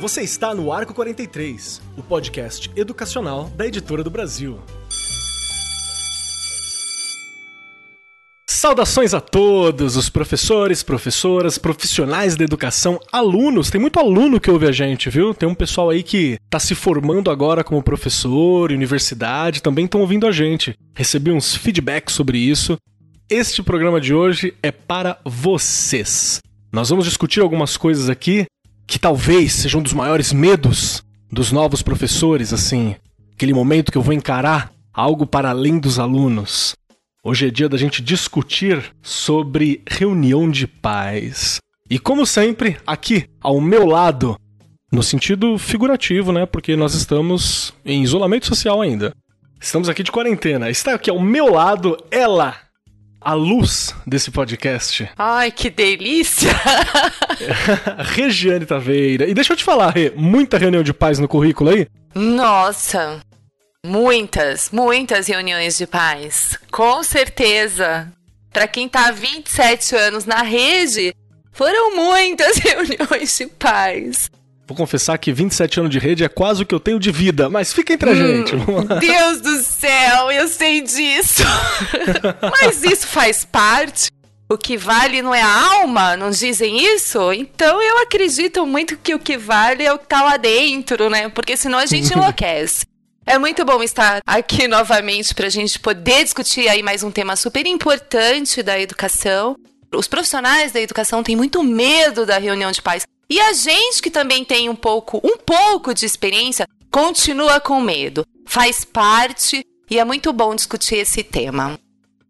Você está no Arco 43, o podcast educacional da Editora do Brasil. Saudações a todos os professores, professoras, profissionais da educação, alunos. Tem muito aluno que ouve a gente, viu? Tem um pessoal aí que está se formando agora como professor, universidade, também estão ouvindo a gente. Recebi uns feedbacks sobre isso. Este programa de hoje é para vocês. Nós vamos discutir algumas coisas aqui que talvez sejam um dos maiores medos dos novos professores, assim, aquele momento que eu vou encarar algo para além dos alunos. Hoje é dia da gente discutir sobre reunião de pais. E como sempre, aqui ao meu lado, no sentido figurativo, né? Porque nós estamos em isolamento social ainda. Estamos aqui de quarentena. Está aqui ao meu lado ela, a luz desse podcast. Ai, que delícia! Regiane Taveira. E deixa eu te falar, Rê, muita reunião de pais no currículo aí? Nossa, Muitas, muitas reuniões de pais. Com certeza. Para quem tá há 27 anos na rede, foram muitas reuniões de pais. Vou confessar que 27 anos de rede é quase o que eu tenho de vida, mas fica entre a hum, gente. Deus do céu, eu sei disso. mas isso faz parte. O que vale não é a alma, não dizem isso? Então eu acredito muito que o que vale é o que tá lá dentro, né? Porque senão a gente enlouquece. É muito bom estar aqui novamente para a gente poder discutir aí mais um tema super importante da educação. Os profissionais da educação têm muito medo da reunião de pais. E a gente que também tem um pouco, um pouco de experiência, continua com medo. Faz parte e é muito bom discutir esse tema.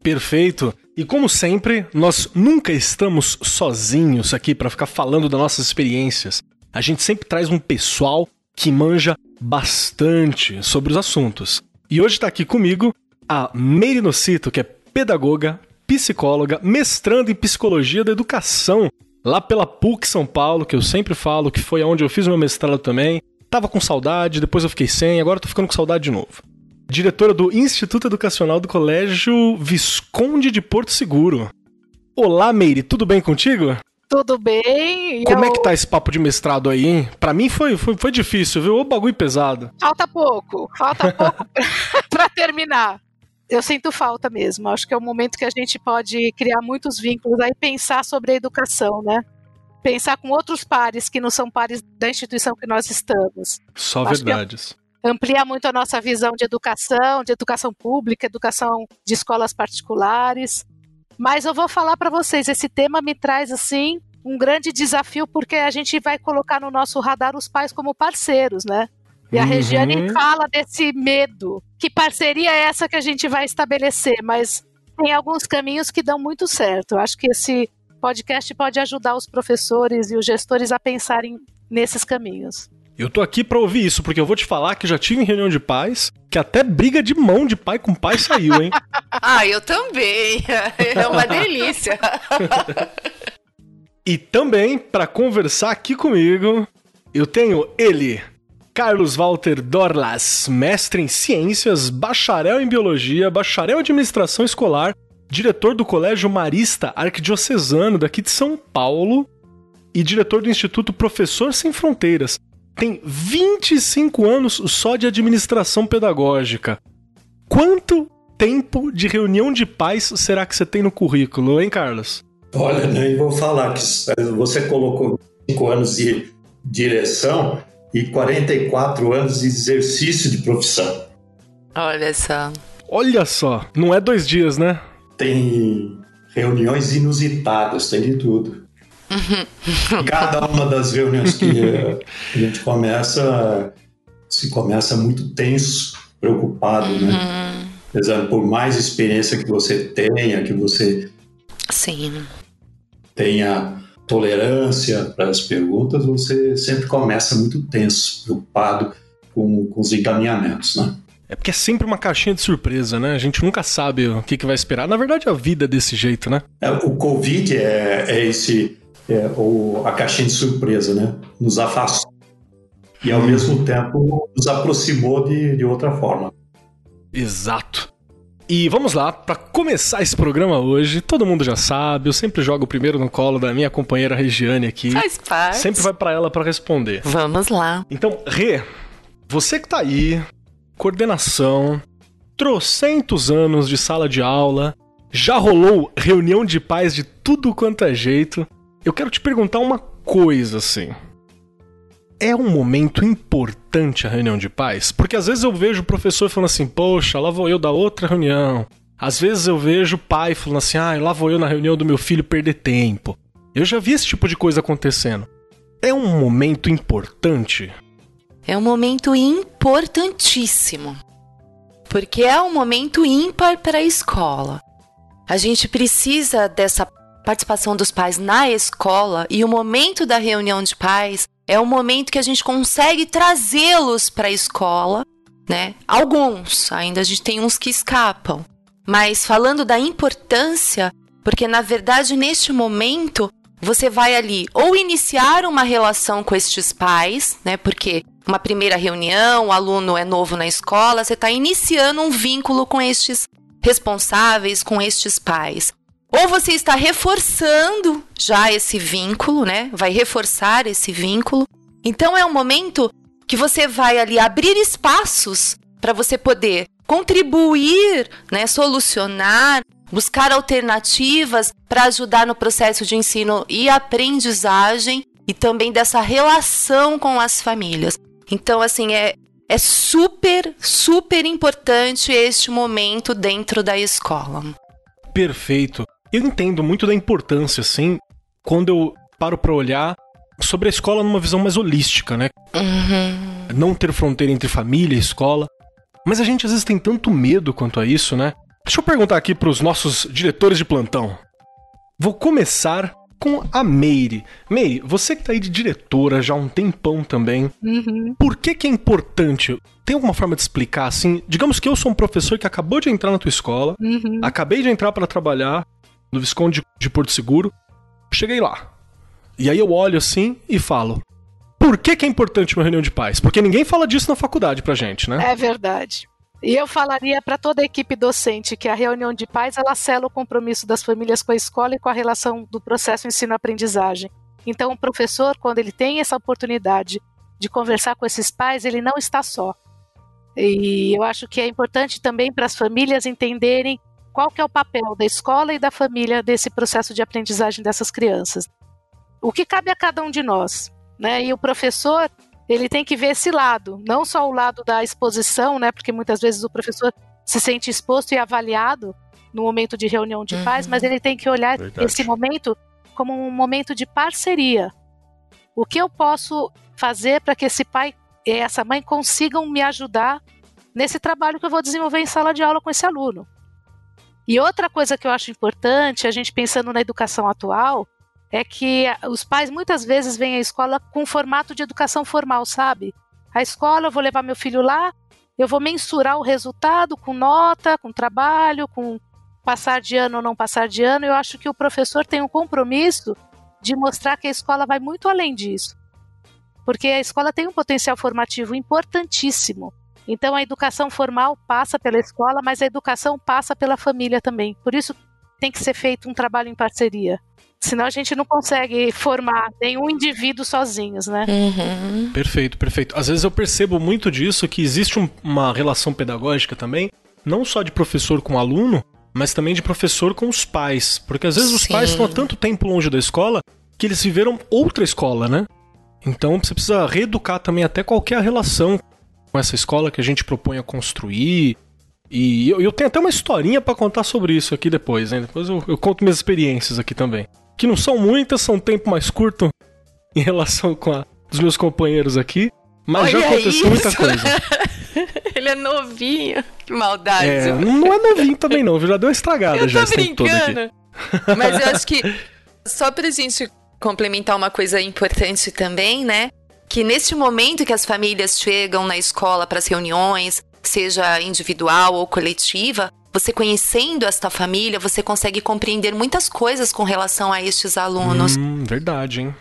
Perfeito. E como sempre, nós nunca estamos sozinhos aqui para ficar falando das nossas experiências. A gente sempre traz um pessoal que manja bastante sobre os assuntos. E hoje está aqui comigo a Meire Nocito, que é pedagoga, psicóloga, mestrando em psicologia da educação, lá pela PUC São Paulo, que eu sempre falo que foi onde eu fiz meu mestrado também. Tava com saudade, depois eu fiquei sem, agora tô ficando com saudade de novo. Diretora do Instituto Educacional do Colégio Visconde de Porto Seguro. Olá, Meire, tudo bem contigo? Tudo bem? Como eu... é que tá esse papo de mestrado aí, hein? Pra mim foi, foi, foi difícil, viu? O bagulho pesado. Falta pouco, falta pouco pra terminar. Eu sinto falta mesmo. Acho que é um momento que a gente pode criar muitos vínculos aí, pensar sobre a educação, né? Pensar com outros pares que não são pares da instituição que nós estamos. Só Acho verdades. Amplia muito a nossa visão de educação, de educação pública, educação de escolas particulares. Mas eu vou falar para vocês, esse tema me traz assim um grande desafio porque a gente vai colocar no nosso radar os pais como parceiros, né? E a uhum. Regiane fala desse medo. Que parceria é essa que a gente vai estabelecer? Mas tem alguns caminhos que dão muito certo. Eu acho que esse podcast pode ajudar os professores e os gestores a pensarem nesses caminhos. Eu tô aqui para ouvir isso, porque eu vou te falar que já tive reunião de pais, que até briga de mão de pai com pai saiu, hein? ah, eu também. É uma delícia. e também, para conversar aqui comigo, eu tenho ele, Carlos Walter Dorlas, mestre em ciências, bacharel em biologia, bacharel em administração escolar, diretor do Colégio Marista Arquidiocesano daqui de São Paulo e diretor do Instituto Professor Sem Fronteiras tem 25 anos só de administração pedagógica. Quanto tempo de reunião de pais será que você tem no currículo, hein, Carlos? Olha, nem vou falar que você colocou 5 anos de direção e 44 anos de exercício de profissão. Olha só. Olha só, não é dois dias, né? Tem reuniões inusitadas, tem de tudo. Cada uma das reuniões que a gente começa, se começa muito tenso, preocupado, né? uhum. né? Apesar, por mais experiência que você tenha, que você Sim. tenha tolerância para as perguntas, você sempre começa muito tenso, preocupado com, com os encaminhamentos, né? É porque é sempre uma caixinha de surpresa, né? A gente nunca sabe o que, que vai esperar. Na verdade, a vida é desse jeito, né? É, o Covid é, é esse é, ou a caixinha de surpresa, né? Nos afastou e ao mesmo tempo nos aproximou de, de outra forma. Exato. E vamos lá, para começar esse programa hoje, todo mundo já sabe, eu sempre jogo primeiro no colo da minha companheira Regiane aqui. Faz parte. Sempre vai para ela para responder. Vamos lá. Então, Rê, você que tá aí, coordenação, trocentos anos de sala de aula, já rolou reunião de pais de tudo quanto é jeito. Eu quero te perguntar uma coisa assim. É um momento importante a reunião de pais? Porque às vezes eu vejo o professor falando assim, poxa, lá vou eu da outra reunião. Às vezes eu vejo o pai falando assim, ah, lá vou eu na reunião do meu filho perder tempo. Eu já vi esse tipo de coisa acontecendo. É um momento importante? É um momento importantíssimo. Porque é um momento ímpar para a escola. A gente precisa dessa participação dos pais na escola e o momento da reunião de pais é o momento que a gente consegue trazê-los para a escola, né? Alguns, ainda a gente tem uns que escapam. Mas falando da importância, porque na verdade neste momento você vai ali ou iniciar uma relação com estes pais, né? Porque uma primeira reunião, o aluno é novo na escola, você está iniciando um vínculo com estes responsáveis, com estes pais. Ou você está reforçando já esse vínculo, né? Vai reforçar esse vínculo. Então é um momento que você vai ali abrir espaços para você poder contribuir, né, solucionar, buscar alternativas para ajudar no processo de ensino e aprendizagem e também dessa relação com as famílias. Então, assim, é, é super, super importante este momento dentro da escola. Perfeito. Eu entendo muito da importância, assim, quando eu paro para olhar sobre a escola numa visão mais holística, né? Uhum. Não ter fronteira entre família e escola. Mas a gente às vezes tem tanto medo quanto a isso, né? Deixa eu perguntar aqui para os nossos diretores de plantão. Vou começar com a Meire. Meire, você que tá aí de diretora já há um tempão também. Uhum. Por que que é importante? Tem alguma forma de explicar assim? Digamos que eu sou um professor que acabou de entrar na tua escola, Uhum. acabei de entrar para trabalhar no Visconde de Porto Seguro, cheguei lá. E aí eu olho assim e falo: Por que que é importante uma reunião de pais? Porque ninguém fala disso na faculdade pra gente, né? É verdade. E eu falaria para toda a equipe docente que a reunião de pais ela sela o compromisso das famílias com a escola e com a relação do processo ensino-aprendizagem. Então, o professor, quando ele tem essa oportunidade de conversar com esses pais, ele não está só. E eu acho que é importante também para as famílias entenderem qual que é o papel da escola e da família desse processo de aprendizagem dessas crianças. O que cabe a cada um de nós, né? E o professor, ele tem que ver esse lado, não só o lado da exposição, né? Porque muitas vezes o professor se sente exposto e avaliado no momento de reunião de pais, mas ele tem que olhar Verdade. esse momento como um momento de parceria. O que eu posso fazer para que esse pai e essa mãe consigam me ajudar nesse trabalho que eu vou desenvolver em sala de aula com esse aluno? E outra coisa que eu acho importante, a gente pensando na educação atual, é que os pais muitas vezes vêm à escola com formato de educação formal, sabe? A escola, eu vou levar meu filho lá, eu vou mensurar o resultado com nota, com trabalho, com passar de ano ou não passar de ano. Eu acho que o professor tem um compromisso de mostrar que a escola vai muito além disso. Porque a escola tem um potencial formativo importantíssimo. Então a educação formal passa pela escola, mas a educação passa pela família também. Por isso tem que ser feito um trabalho em parceria. Senão a gente não consegue formar nenhum indivíduo sozinhos, né? Uhum. Perfeito, perfeito. Às vezes eu percebo muito disso, que existe um- uma relação pedagógica também, não só de professor com aluno, mas também de professor com os pais. Porque às vezes os Sim. pais estão há tanto tempo longe da escola que eles viveram outra escola, né? Então você precisa reeducar também até qualquer relação com essa escola que a gente propõe a construir. E eu, eu tenho até uma historinha pra contar sobre isso aqui depois, né? Depois eu, eu conto minhas experiências aqui também. Que não são muitas, são um tempo mais curto em relação com a dos meus companheiros aqui. Mas já Olha aconteceu muita isso. coisa. Ele é novinho. Que maldade. É, não é novinho também não, já deu uma estragada eu já tô brincando. Mas eu acho que só pra gente complementar uma coisa importante também, né? Que neste momento que as famílias chegam na escola para as reuniões, seja individual ou coletiva, você conhecendo esta família, você consegue compreender muitas coisas com relação a estes alunos. Hum, verdade, hein?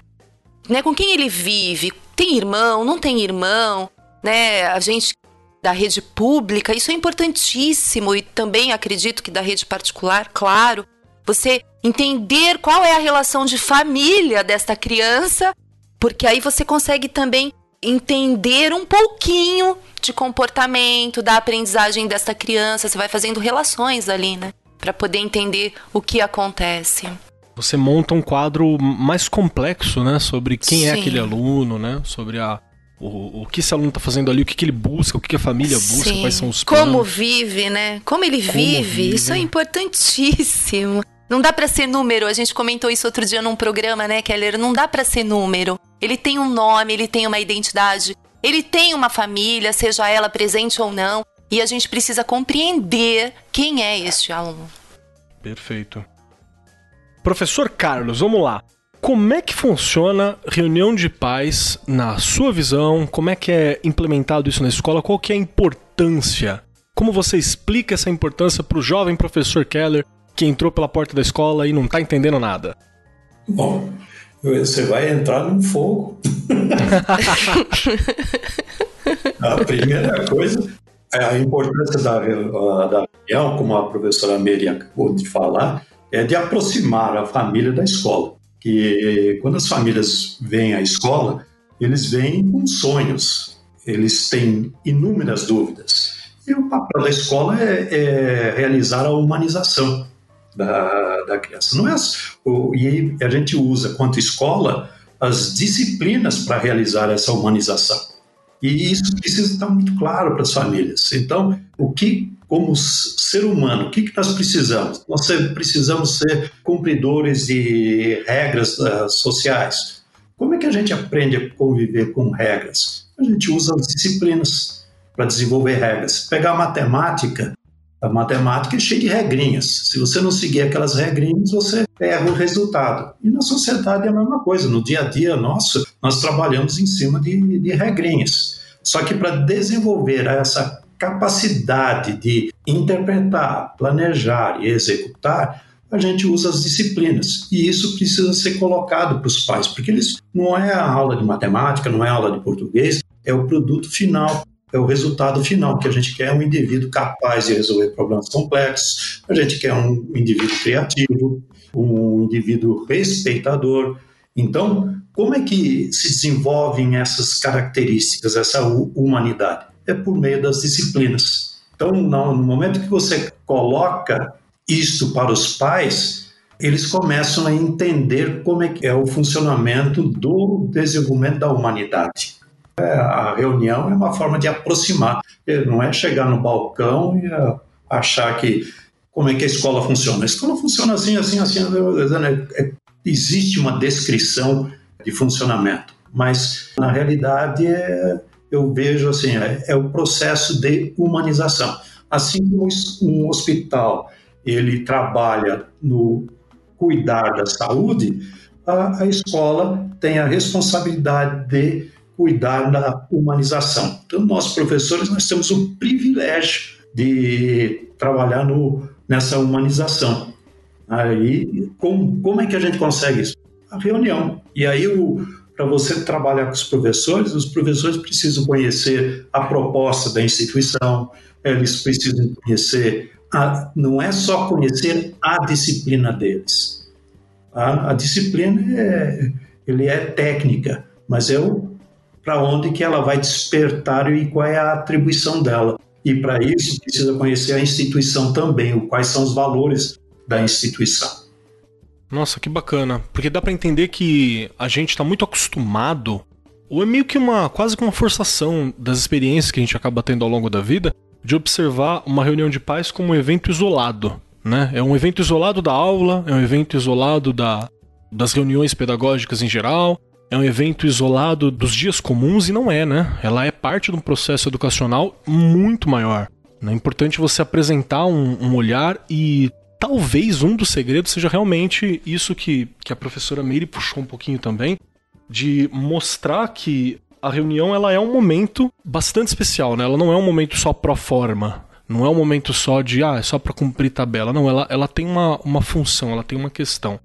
né, com quem ele vive, tem irmão, não tem irmão, né? A gente da rede pública, isso é importantíssimo e também acredito que da rede particular, claro. Você entender qual é a relação de família desta criança, porque aí você consegue também entender um pouquinho de comportamento, da aprendizagem desta criança. Você vai fazendo relações ali, né? Para poder entender o que acontece. Você monta um quadro mais complexo, né? Sobre quem é Sim. é aquele aluno, né? Sobre a, o, o que esse aluno está fazendo ali, o que, que ele busca, o que, que a família busca, Sim. quais são os planos. Como vive, né? Como ele Como vive, vive, isso é importantíssimo. Não dá para ser número, a gente comentou isso outro dia num programa, né, Keller? Não dá para ser número. Ele tem um nome, ele tem uma identidade, ele tem uma família, seja ela presente ou não, e a gente precisa compreender quem é este aluno. Perfeito. Professor Carlos, vamos lá. Como é que funciona reunião de pais na sua visão? Como é que é implementado isso na escola? Qual que é a importância? Como você explica essa importância para o jovem professor Keller que entrou pela porta da escola e não está entendendo nada? Bom, você vai entrar num fogo. a primeira coisa é a importância da, da reunião, como a professora Mary acabou de falar, é de aproximar a família da escola. Que quando as famílias vêm à escola, eles vêm com sonhos, eles têm inúmeras dúvidas. E o papel da escola é, é realizar a humanização da, da criança. Não é, o, e a gente usa, quanto escola, as disciplinas para realizar essa humanização. E isso precisa estar muito claro para as famílias. Então, o que, como ser humano, o que, que nós precisamos? Nós precisamos ser cumpridores de regras uh, sociais. Como é que a gente aprende a conviver com regras? A gente usa as disciplinas para desenvolver regras. Pegar matemática, a matemática é cheia de regrinhas. Se você não seguir aquelas regrinhas, você erra o resultado. E na sociedade é a mesma coisa. No dia a dia nosso, nós trabalhamos em cima de, de regrinhas. Só que para desenvolver essa capacidade de interpretar, planejar e executar, a gente usa as disciplinas. E isso precisa ser colocado para os pais, porque eles não é a aula de matemática, não é a aula de português, é o produto final é o resultado final, que a gente quer um indivíduo capaz de resolver problemas complexos, a gente quer um indivíduo criativo, um indivíduo respeitador. Então, como é que se desenvolvem essas características, essa humanidade? É por meio das disciplinas. Então, no momento que você coloca isto para os pais, eles começam a entender como é que é o funcionamento do desenvolvimento da humanidade. É, a reunião é uma forma de aproximar, não é chegar no balcão e é, achar que como é que a escola funciona. A escola funciona assim, assim, assim. É, existe uma descrição de funcionamento, mas na realidade é, eu vejo assim é, é o processo de humanização. Assim como um hospital ele trabalha no cuidar da saúde, a, a escola tem a responsabilidade de cuidar da humanização. Então, nós professores, nós temos o privilégio de trabalhar no, nessa humanização. Aí, como, como é que a gente consegue isso? A reunião. E aí, para você trabalhar com os professores, os professores precisam conhecer a proposta da instituição, eles precisam conhecer, a, não é só conhecer a disciplina deles. A, a disciplina é, ele é técnica, mas é o para onde que ela vai despertar e qual é a atribuição dela. E para isso precisa conhecer a instituição também, quais são os valores da instituição. Nossa, que bacana, porque dá para entender que a gente está muito acostumado, ou é meio que uma quase que uma forçação das experiências que a gente acaba tendo ao longo da vida, de observar uma reunião de pais como um evento isolado, né? É um evento isolado da aula, é um evento isolado da, das reuniões pedagógicas em geral, é um evento isolado dos dias comuns e não é, né? Ela é parte de um processo educacional muito maior. É importante você apresentar um, um olhar e talvez um dos segredos seja realmente isso que, que a professora Meire puxou um pouquinho também, de mostrar que a reunião ela é um momento bastante especial, né? Ela não é um momento só pro forma. Não é um momento só de, ah, é só para cumprir tabela. Não, ela, ela tem uma, uma função, ela tem uma questão.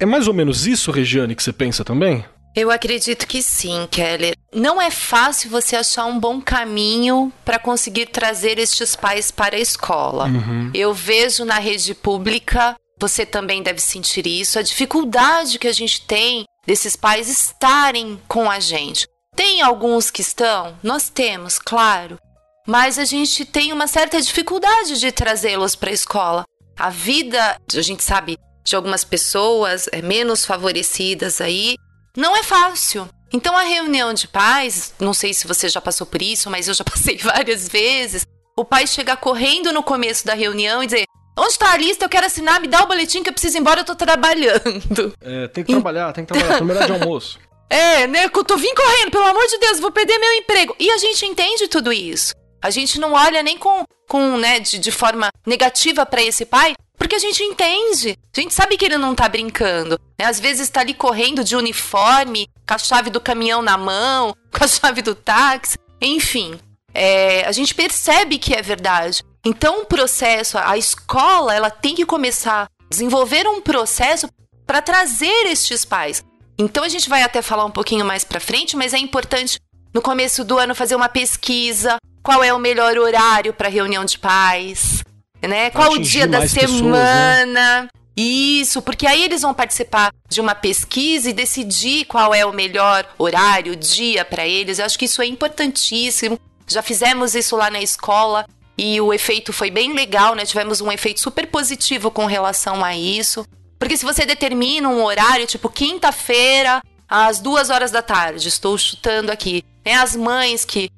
É mais ou menos isso, Regiane, que você pensa também? Eu acredito que sim, Keller. Não é fácil você achar um bom caminho para conseguir trazer estes pais para a escola. Uhum. Eu vejo na rede pública, você também deve sentir isso, a dificuldade que a gente tem desses pais estarem com a gente. Tem alguns que estão? Nós temos, claro. Mas a gente tem uma certa dificuldade de trazê-los para a escola. A vida, a gente sabe, de algumas pessoas é, menos favorecidas aí, não é fácil. Então a reunião de pais, não sei se você já passou por isso, mas eu já passei várias vezes. O pai chegar correndo no começo da reunião e dizer: Onde está a lista? Eu quero assinar, me dá o boletim que eu preciso ir embora, eu tô trabalhando. É, tem que trabalhar, tem que trabalhar, tô melhor de almoço. É, né? Eu tô vim correndo, pelo amor de Deus, vou perder meu emprego. E a gente entende tudo isso. A gente não olha nem com, com né, de, de forma negativa para esse pai, porque a gente entende. A gente sabe que ele não tá brincando. Né? Às vezes tá ali correndo de uniforme, com a chave do caminhão na mão, com a chave do táxi. Enfim, é, a gente percebe que é verdade. Então, o processo, a escola, ela tem que começar a desenvolver um processo para trazer estes pais. Então, a gente vai até falar um pouquinho mais para frente, mas é importante no começo do ano fazer uma pesquisa, qual é o melhor horário para reunião de pais, né? Qual o dia da semana? Pessoas, né? Isso, porque aí eles vão participar de uma pesquisa e decidir qual é o melhor horário, dia para eles. Eu acho que isso é importantíssimo. Já fizemos isso lá na escola e o efeito foi bem legal, né? Tivemos um efeito super positivo com relação a isso. Porque se você determina um horário, tipo quinta-feira, às duas horas da tarde, estou chutando aqui, né? As mães que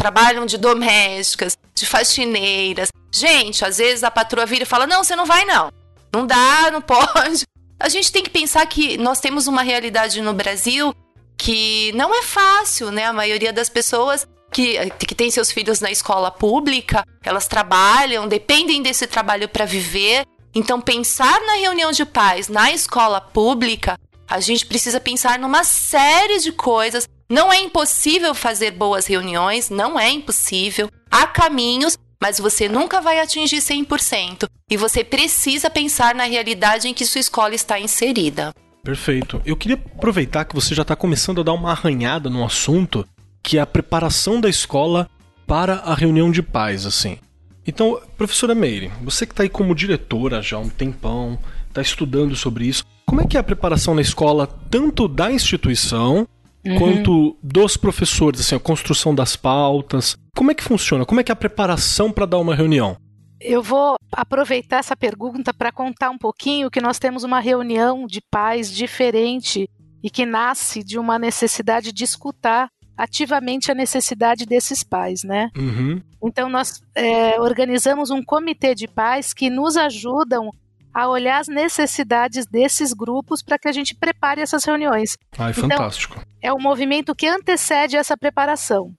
trabalham de domésticas, de faxineiras. Gente, às vezes a patroa vira e fala: não, você não vai não. Não dá, não pode. A gente tem que pensar que nós temos uma realidade no Brasil que não é fácil, né? A maioria das pessoas que, que tem seus filhos na escola pública, elas trabalham, dependem desse trabalho para viver. Então, pensar na reunião de pais na escola pública, a gente precisa pensar numa série de coisas. Não é impossível fazer boas reuniões, não é impossível. Há caminhos, mas você nunca vai atingir 100%. E você precisa pensar na realidade em que sua escola está inserida. Perfeito. Eu queria aproveitar que você já está começando a dar uma arranhada no assunto, que é a preparação da escola para a reunião de pais, assim. Então, professora Meire, você que está aí como diretora já há um tempão, está estudando sobre isso, como é que é a preparação na escola, tanto da instituição uhum. quanto dos professores, assim, a construção das pautas? Como é que funciona? Como é que é a preparação para dar uma reunião? Eu vou aproveitar essa pergunta para contar um pouquinho que nós temos uma reunião de pais diferente e que nasce de uma necessidade de escutar ativamente a necessidade desses pais, né? Uhum. Então nós é, organizamos um comitê de pais que nos ajudam a olhar as necessidades desses grupos para que a gente prepare essas reuniões. Ai, então, fantástico. É o movimento que antecede essa preparação.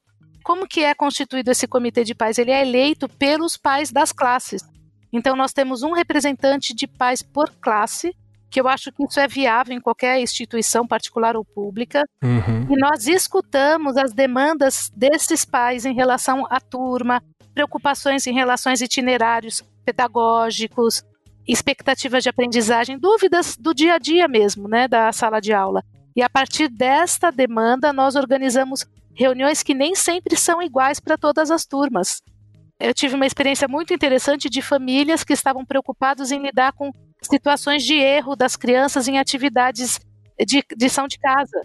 Como que é constituído esse comitê de pais? Ele é eleito pelos pais das classes. Então nós temos um representante de pais por classe que eu acho que isso é viável em qualquer instituição particular ou pública. Uhum. E nós escutamos as demandas desses pais em relação à turma, preocupações em relação aos itinerários pedagógicos, expectativas de aprendizagem, dúvidas do dia a dia mesmo, né, da sala de aula. E a partir desta demanda, nós organizamos reuniões que nem sempre são iguais para todas as turmas. Eu tive uma experiência muito interessante de famílias que estavam preocupados em lidar com situações de erro das crianças em atividades de lição de casa.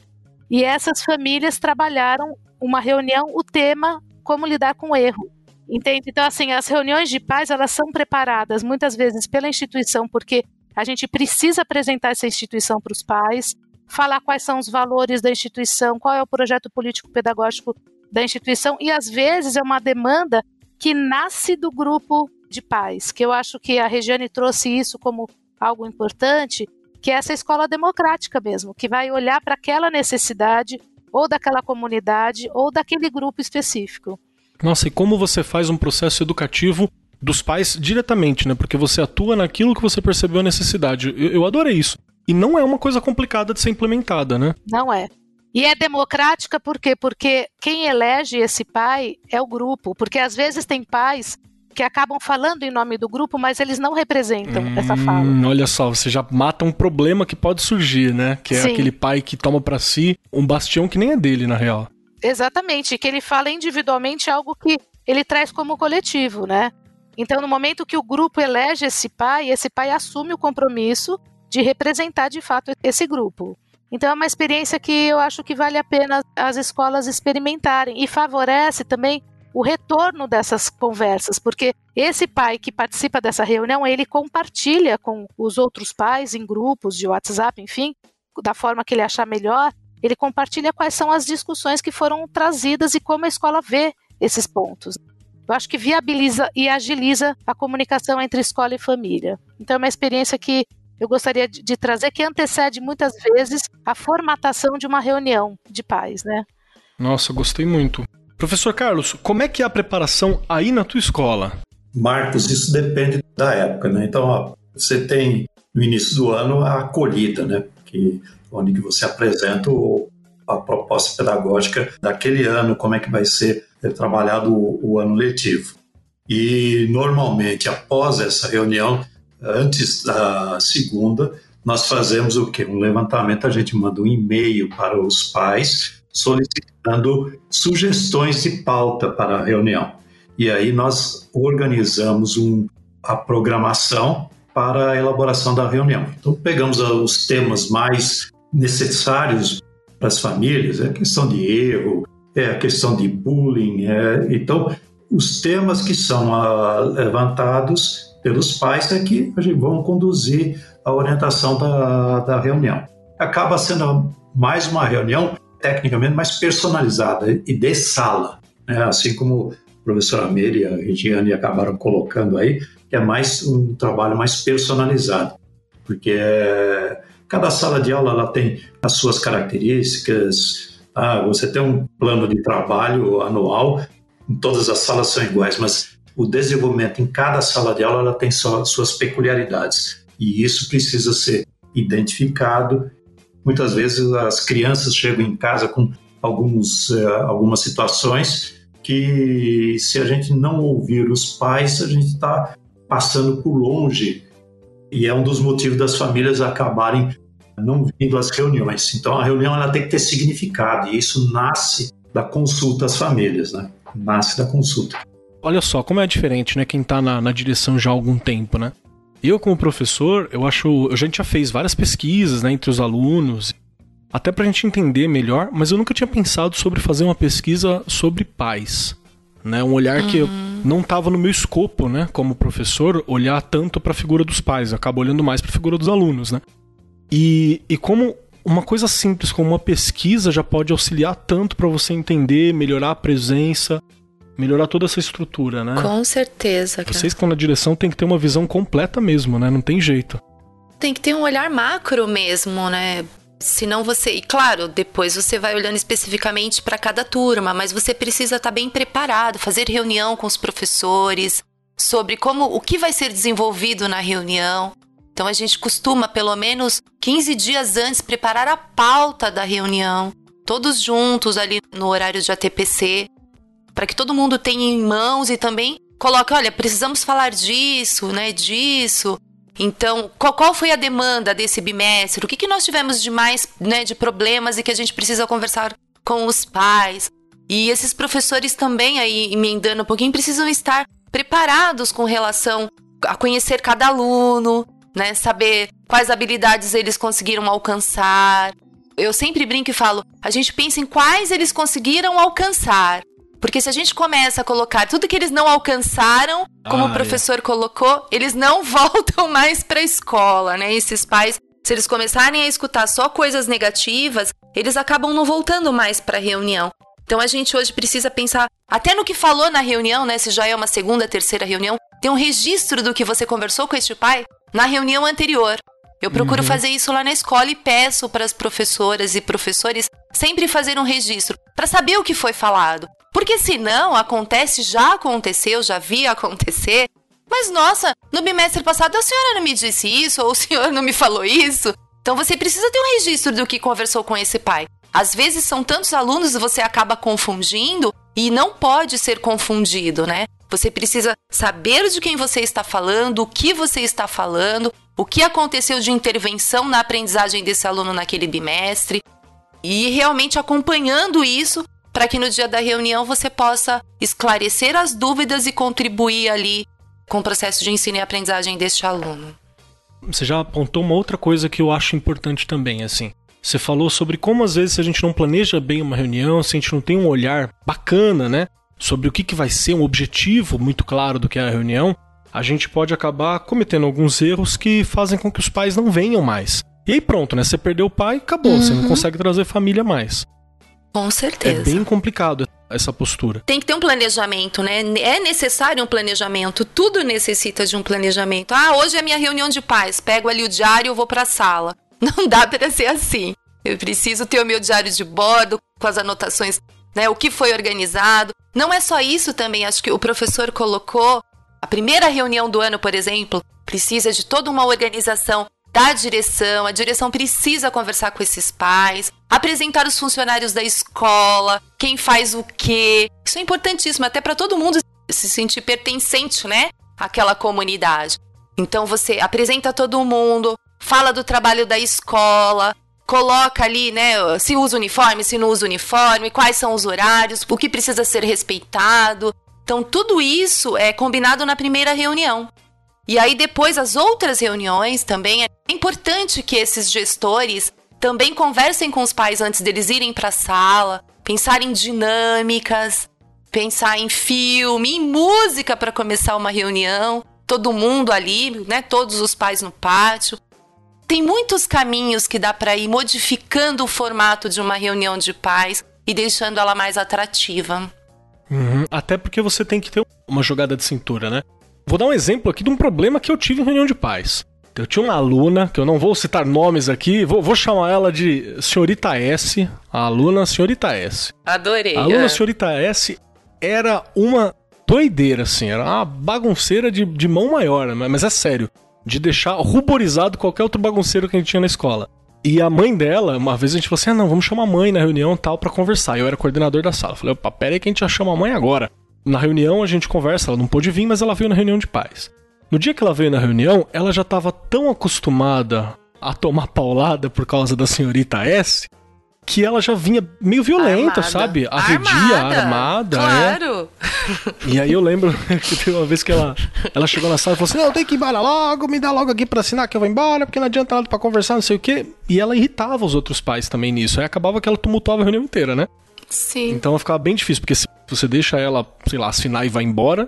E essas famílias trabalharam uma reunião, o tema como lidar com o erro. Entende? Então, assim, as reuniões de pais, elas são preparadas muitas vezes pela instituição, porque a gente precisa apresentar essa instituição para os pais, falar quais são os valores da instituição, qual é o projeto político-pedagógico da instituição, e às vezes é uma demanda que nasce do grupo de pais, que eu acho que a Regiane trouxe isso como algo importante, que é essa escola democrática mesmo, que vai olhar para aquela necessidade ou daquela comunidade ou daquele grupo específico. Nossa, e como você faz um processo educativo dos pais diretamente, né? Porque você atua naquilo que você percebeu a necessidade. Eu, eu adorei isso. E não é uma coisa complicada de ser implementada, né? Não é. E é democrática por quê? Porque quem elege esse pai é o grupo. Porque às vezes tem pais que acabam falando em nome do grupo, mas eles não representam hum, essa fala. Olha só, você já mata um problema que pode surgir, né? Que é Sim. aquele pai que toma para si um bastião que nem é dele, na real. Exatamente, que ele fala individualmente algo que ele traz como coletivo, né? Então, no momento que o grupo elege esse pai, esse pai assume o compromisso de representar de fato esse grupo. Então, é uma experiência que eu acho que vale a pena as escolas experimentarem e favorece também o retorno dessas conversas, porque esse pai que participa dessa reunião, ele compartilha com os outros pais em grupos de WhatsApp, enfim, da forma que ele achar melhor, ele compartilha quais são as discussões que foram trazidas e como a escola vê esses pontos. Eu acho que viabiliza e agiliza a comunicação entre escola e família. Então é uma experiência que eu gostaria de, de trazer que antecede muitas vezes a formatação de uma reunião de pais, né? Nossa, gostei muito. Professor Carlos, como é que é a preparação aí na tua escola? Marcos, isso depende da época, né? Então, ó, você tem no início do ano a acolhida, né? Que, onde que você apresenta o, a proposta pedagógica daquele ano, como é que vai ser ter trabalhado o, o ano letivo. E normalmente, após essa reunião, antes da segunda, nós fazemos o quê? Um levantamento, a gente manda um e-mail para os pais solicitando sugestões de pauta para a reunião. E aí nós organizamos um, a programação para a elaboração da reunião. Então pegamos os temas mais necessários para as famílias, é a questão de erro, é a questão de bullying. É, então, os temas que são ah, levantados pelos pais é que vão conduzir a orientação da, da reunião. Acaba sendo mais uma reunião tecnicamente mais personalizada e de sala, né? assim como a professora Meire e a Regiane acabaram colocando aí, que é mais um trabalho mais personalizado, porque é, cada sala de aula ela tem as suas características, ah, você tem um plano de trabalho anual, todas as salas são iguais, mas o desenvolvimento em cada sala de aula ela tem suas peculiaridades e isso precisa ser identificado. Muitas vezes as crianças chegam em casa com alguns, uh, algumas situações que, se a gente não ouvir os pais, a gente está passando por longe. E é um dos motivos das famílias acabarem não vindo às reuniões. Então a reunião ela tem que ter significado e isso nasce da consulta às famílias, né? Nasce da consulta. Olha só como é diferente, né? Quem está na, na direção já há algum tempo, né? Eu como professor, eu acho, a gente já fez várias pesquisas, né, entre os alunos, até para a gente entender melhor, mas eu nunca tinha pensado sobre fazer uma pesquisa sobre pais, né? Um olhar uhum. que não estava no meu escopo, né, como professor, olhar tanto para a figura dos pais, eu acabo olhando mais para a figura dos alunos, né? E, e como uma coisa simples como uma pesquisa já pode auxiliar tanto para você entender, melhorar a presença, melhorar toda essa estrutura, né? Com certeza. Cara. Vocês que estão na direção tem que ter uma visão completa mesmo, né? Não tem jeito. Tem que ter um olhar macro mesmo, né? Senão você, e claro, depois você vai olhando especificamente para cada turma, mas você precisa estar tá bem preparado, fazer reunião com os professores sobre como o que vai ser desenvolvido na reunião. Então a gente costuma, pelo menos 15 dias antes, preparar a pauta da reunião, todos juntos ali no horário de ATPC, para que todo mundo tenha em mãos e também coloque, olha, precisamos falar disso, né, disso. Então, qual, qual foi a demanda desse bimestre? O que, que nós tivemos de mais, né, de problemas e que a gente precisa conversar com os pais? E esses professores também, aí emendando um pouquinho, precisam estar preparados com relação a conhecer cada aluno, né? Saber quais habilidades eles conseguiram alcançar. Eu sempre brinco e falo, a gente pensa em quais eles conseguiram alcançar. Porque se a gente começa a colocar tudo que eles não alcançaram, como ah, o professor é. colocou, eles não voltam mais para a escola, né? Esses pais, se eles começarem a escutar só coisas negativas, eles acabam não voltando mais para a reunião. Então a gente hoje precisa pensar até no que falou na reunião, né? Se já é uma segunda, terceira reunião, tem um registro do que você conversou com este pai na reunião anterior. Eu procuro uhum. fazer isso lá na escola e peço para as professoras e professores sempre fazer um registro para saber o que foi falado. Porque senão acontece, já aconteceu, já vi acontecer. Mas nossa, no bimestre passado a senhora não me disse isso ou o senhor não me falou isso. Então você precisa ter um registro do que conversou com esse pai. Às vezes são tantos alunos e você acaba confundindo e não pode ser confundido, né? Você precisa saber de quem você está falando, o que você está falando, o que aconteceu de intervenção na aprendizagem desse aluno naquele bimestre e realmente acompanhando isso para que no dia da reunião você possa esclarecer as dúvidas e contribuir ali com o processo de ensino e aprendizagem deste aluno. Você já apontou uma outra coisa que eu acho importante também, assim. Você falou sobre como às vezes a gente não planeja bem uma reunião, se a gente não tem um olhar bacana, né, sobre o que, que vai ser um objetivo muito claro do que é a reunião, a gente pode acabar cometendo alguns erros que fazem com que os pais não venham mais. E aí pronto, né? Você perdeu o pai, acabou, uhum. você não uhum. consegue trazer família mais. Com certeza. É bem complicado essa postura. Tem que ter um planejamento, né? É necessário um planejamento. Tudo necessita de um planejamento. Ah, hoje é minha reunião de pais. Pego ali o diário e vou para a sala. Não dá para ser assim. Eu preciso ter o meu diário de bordo com as anotações, né? O que foi organizado. Não é só isso também. Acho que o professor colocou a primeira reunião do ano, por exemplo, precisa de toda uma organização da direção, a direção precisa conversar com esses pais, apresentar os funcionários da escola, quem faz o quê. Isso é importantíssimo, até para todo mundo se sentir pertencente, né? Àquela comunidade. Então você apresenta todo mundo, fala do trabalho da escola, coloca ali, né, se usa uniforme, se não usa uniforme, quais são os horários, o que precisa ser respeitado. Então tudo isso é combinado na primeira reunião. E aí depois as outras reuniões também é importante que esses gestores também conversem com os pais antes deles irem para a sala, pensar em dinâmicas, pensar em filme, em música para começar uma reunião, todo mundo ali, né, todos os pais no pátio. Tem muitos caminhos que dá para ir modificando o formato de uma reunião de pais e deixando ela mais atrativa. Uhum. Até porque você tem que ter uma jogada de cintura, né? Vou dar um exemplo aqui de um problema que eu tive em reunião de pais. Eu tinha uma aluna, que eu não vou citar nomes aqui, vou, vou chamar ela de Senhorita S. A aluna Senhorita S. Adorei. A aluna é. Senhorita S era uma doideira, assim, era uma bagunceira de, de mão maior, mas é sério, de deixar ruborizado qualquer outro bagunceiro que a gente tinha na escola. E a mãe dela, uma vez a gente falou assim: ah, não, vamos chamar a mãe na reunião tal para conversar. Eu era coordenador da sala. Eu falei: opa, pera aí que a gente já chama a mãe agora. Na reunião a gente conversa, ela não pôde vir, mas ela veio na reunião de pais. No dia que ela veio na reunião, ela já estava tão acostumada a tomar paulada por causa da senhorita S que ela já vinha meio violenta, armada. sabe? Arredia, armada. armada é. claro. É. E aí eu lembro que teve uma vez que ela, ela chegou na sala e falou assim: Não, tem que ir embora logo, me dá logo aqui pra assinar que eu vou embora, porque não adianta nada pra conversar, não sei o quê. E ela irritava os outros pais também nisso. Aí acabava que ela tumultuava a reunião inteira, né? Sim. Então ficava bem difícil, porque se você deixa ela, sei lá, assinar e vai embora,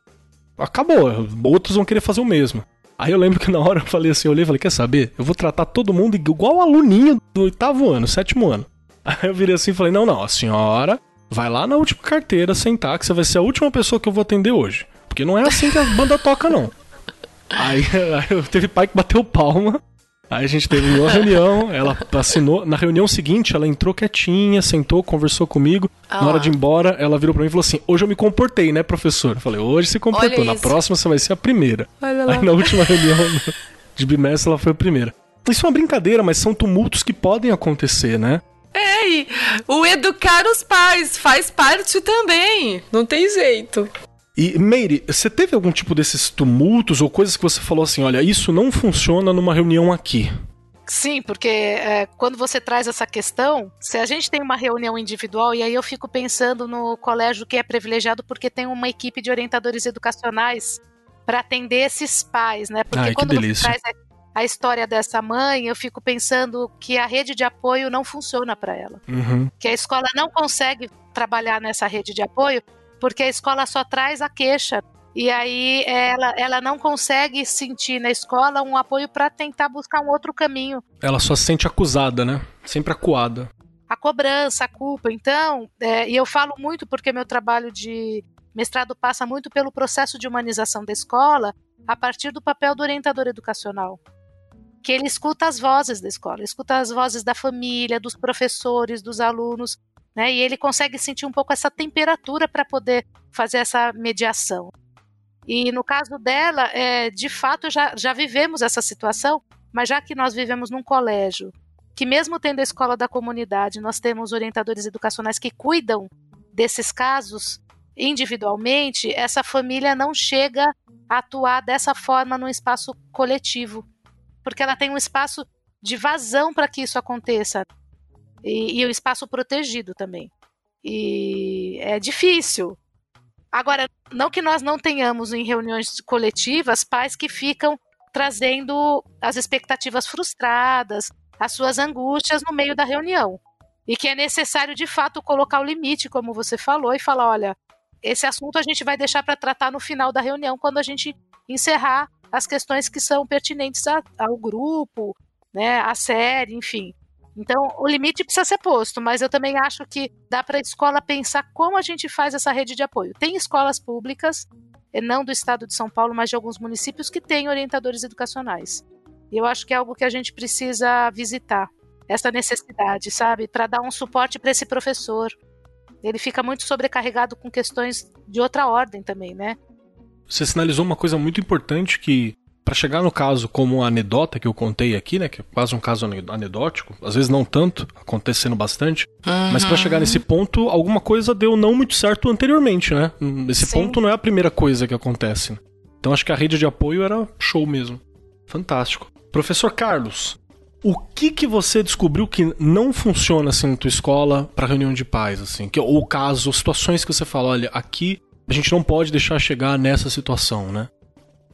acabou. Outros vão querer fazer o mesmo. Aí eu lembro que na hora eu falei assim, eu olhei e falei, quer saber? Eu vou tratar todo mundo igual o aluninho do oitavo ano, sétimo ano. Aí eu virei assim e falei, não, não, a senhora vai lá na última carteira sentar, que você vai ser a última pessoa que eu vou atender hoje. Porque não é assim que a banda toca, não. Aí, aí teve pai que bateu palma. Aí a gente teve uma reunião, ela assinou. Na reunião seguinte, ela entrou quietinha, sentou, conversou comigo. Ah. Na hora de ir embora, ela virou pra mim e falou assim: Hoje eu me comportei, né, professor? Eu falei: Hoje se comportou, na próxima você vai ser a primeira. Aí na última reunião de bimestre, ela foi a primeira. Isso é uma brincadeira, mas são tumultos que podem acontecer, né? É, o educar os pais faz parte também. Não tem jeito. E, Meire, você teve algum tipo desses tumultos ou coisas que você falou assim: olha, isso não funciona numa reunião aqui? Sim, porque é, quando você traz essa questão, se a gente tem uma reunião individual, e aí eu fico pensando no colégio que é privilegiado porque tem uma equipe de orientadores educacionais para atender esses pais, né? Porque Ai, quando você traz a, a, história dessa mãe, eu fico pensando que a rede de apoio não funciona para ela. Uhum. Que a escola não consegue trabalhar nessa rede de apoio porque a escola só traz a queixa. E aí ela, ela não consegue sentir na escola um apoio para tentar buscar um outro caminho. Ela só se sente acusada, né? Sempre acuada. A cobrança, a culpa. Então, é, e eu falo muito porque meu trabalho de mestrado passa muito pelo processo de humanização da escola a partir do papel do orientador educacional. Que ele escuta as vozes da escola, escuta as vozes da família, dos professores, dos alunos, né? E ele consegue sentir um pouco essa temperatura para poder fazer essa mediação. E no caso dela, é, de fato, já, já vivemos essa situação, mas já que nós vivemos num colégio, que mesmo tendo a escola da comunidade, nós temos orientadores educacionais que cuidam desses casos, individualmente, essa família não chega a atuar dessa forma no espaço coletivo, porque ela tem um espaço de vazão para que isso aconteça e, e o espaço protegido também. E é difícil. Agora, não que nós não tenhamos em reuniões coletivas pais que ficam trazendo as expectativas frustradas, as suas angústias no meio da reunião. E que é necessário, de fato, colocar o limite, como você falou, e falar: olha, esse assunto a gente vai deixar para tratar no final da reunião, quando a gente encerrar as questões que são pertinentes a, ao grupo, né, à série, enfim. Então, o limite precisa ser posto, mas eu também acho que dá para a escola pensar como a gente faz essa rede de apoio. Tem escolas públicas, não do estado de São Paulo, mas de alguns municípios que têm orientadores educacionais. E eu acho que é algo que a gente precisa visitar, essa necessidade, sabe? Para dar um suporte para esse professor. Ele fica muito sobrecarregado com questões de outra ordem também, né? Você sinalizou uma coisa muito importante que para chegar no caso como a anedota que eu contei aqui, né, que é quase um caso anedótico, às vezes não tanto, acontecendo bastante, uhum. mas para chegar nesse ponto, alguma coisa deu não muito certo anteriormente, né? Esse Sim. ponto não é a primeira coisa que acontece. Então acho que a rede de apoio era show mesmo. Fantástico. Professor Carlos, o que que você descobriu que não funciona assim na tua escola para reunião de pais, assim? Que, ou caso, situações que você fala, olha, aqui a gente não pode deixar chegar nessa situação, né?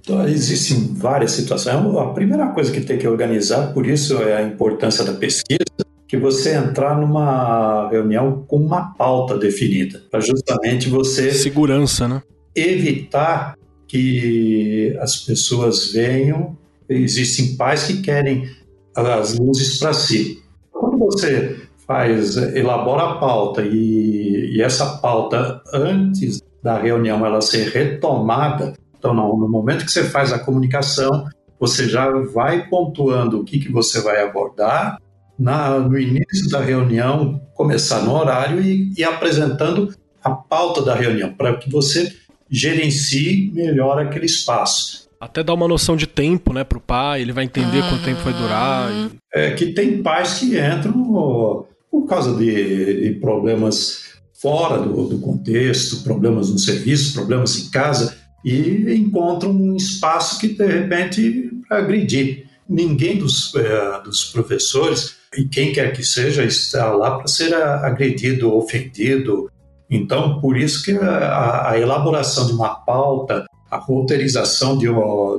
Então, existem várias situações. É a primeira coisa que tem que organizar, por isso é a importância da pesquisa, que você entrar numa reunião com uma pauta definida, para justamente você segurança, né? Evitar que as pessoas venham. Existem pais que querem as luzes para si. Quando você faz, elabora a pauta e, e essa pauta antes da reunião ela ser retomada, então, no momento que você faz a comunicação, você já vai pontuando o que, que você vai abordar. Na, no início da reunião, começar no horário e, e apresentando a pauta da reunião, para que você gerencie melhor aquele espaço. Até dar uma noção de tempo, né, para o pai, ele vai entender quanto tempo vai durar. É que tem pais que entram por causa de, de problemas fora do, do, contexto, problemas no serviço, problemas em casa, e encontram um espaço que, de repente, agredir. Ninguém dos, é, dos professores, e quem quer que seja, está lá para ser agredido, ofendido. Então, por isso que a, a elaboração de uma pauta, a roteirização de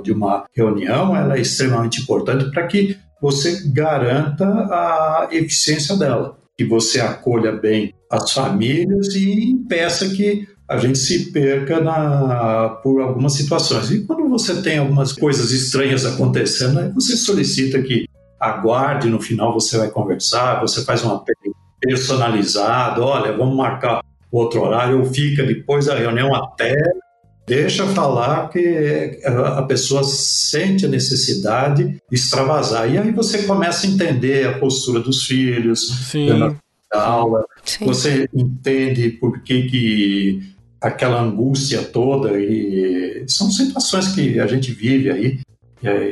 de uma reunião, ela é extremamente importante para que você garanta a eficiência dela, que você acolha bem as famílias e impeça que a gente se perca na, por algumas situações. E quando você tem algumas coisas estranhas acontecendo, aí você solicita que aguarde, no final você vai conversar, você faz uma personalizado, olha, vamos marcar outro horário, ou fica depois da reunião até deixa falar que a pessoa sente a necessidade de extravasar. E aí você começa a entender a postura dos filhos, Sim. da aula, Sim. você entende por que, que aquela angústia toda e são situações que a gente vive aí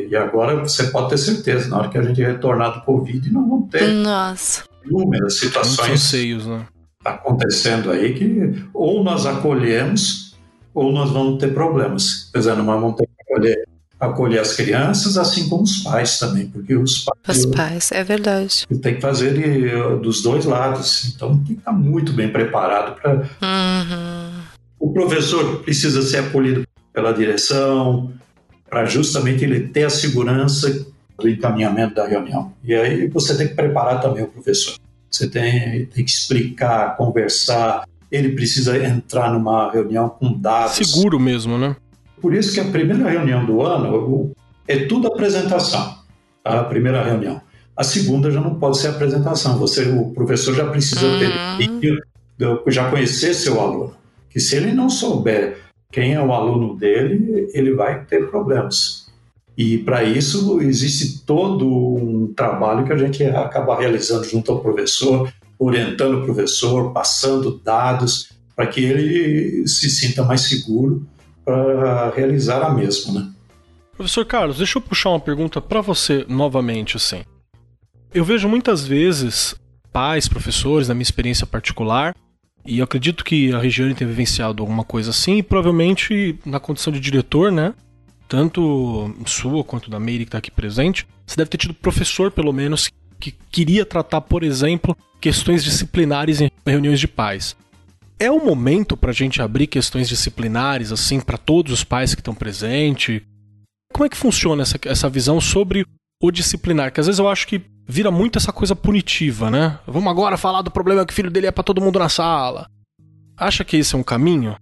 e agora você pode ter certeza, na hora que a gente retornar do Covid, não vão ter Nossa. inúmeras situações seios, né? acontecendo aí que ou nós acolhemos ou nós vamos ter problemas. Quer dizer, nós vamos ter que acolher, acolher as crianças, assim como os pais também, porque os pais. Os pais, é verdade. Tem que fazer de, dos dois lados. Então tem que estar muito bem preparado para. Uhum o professor precisa ser acolhido pela direção, para justamente ele ter a segurança do encaminhamento da reunião. E aí você tem que preparar também o professor. Você tem, tem que explicar, conversar. Ele precisa entrar numa reunião com dados. Seguro mesmo, né? Por isso que a primeira reunião do ano é tudo apresentação. Tá? A primeira reunião. A segunda já não pode ser apresentação. Você, o professor já precisa uhum. ter, já conhecer seu aluno que se ele não souber quem é o aluno dele, ele vai ter problemas. E para isso existe todo um trabalho que a gente acaba realizando junto ao professor, orientando o professor, passando dados para que ele se sinta mais seguro para realizar a mesma, né? Professor Carlos, deixa eu puxar uma pergunta para você novamente, assim. Eu vejo muitas vezes pais, professores, na minha experiência particular, E eu acredito que a Regiane tenha vivenciado alguma coisa assim, e provavelmente na condição de diretor, né? Tanto sua quanto da Meire que está aqui presente, você deve ter tido professor, pelo menos, que queria tratar, por exemplo, questões disciplinares em reuniões de pais. É o momento para a gente abrir questões disciplinares, assim, para todos os pais que estão presentes? Como é que funciona essa, essa visão sobre o disciplinar? Que às vezes eu acho que vira muito essa coisa punitiva, né? Vamos agora falar do problema que o filho dele é para todo mundo na sala. Acha que esse é um caminho?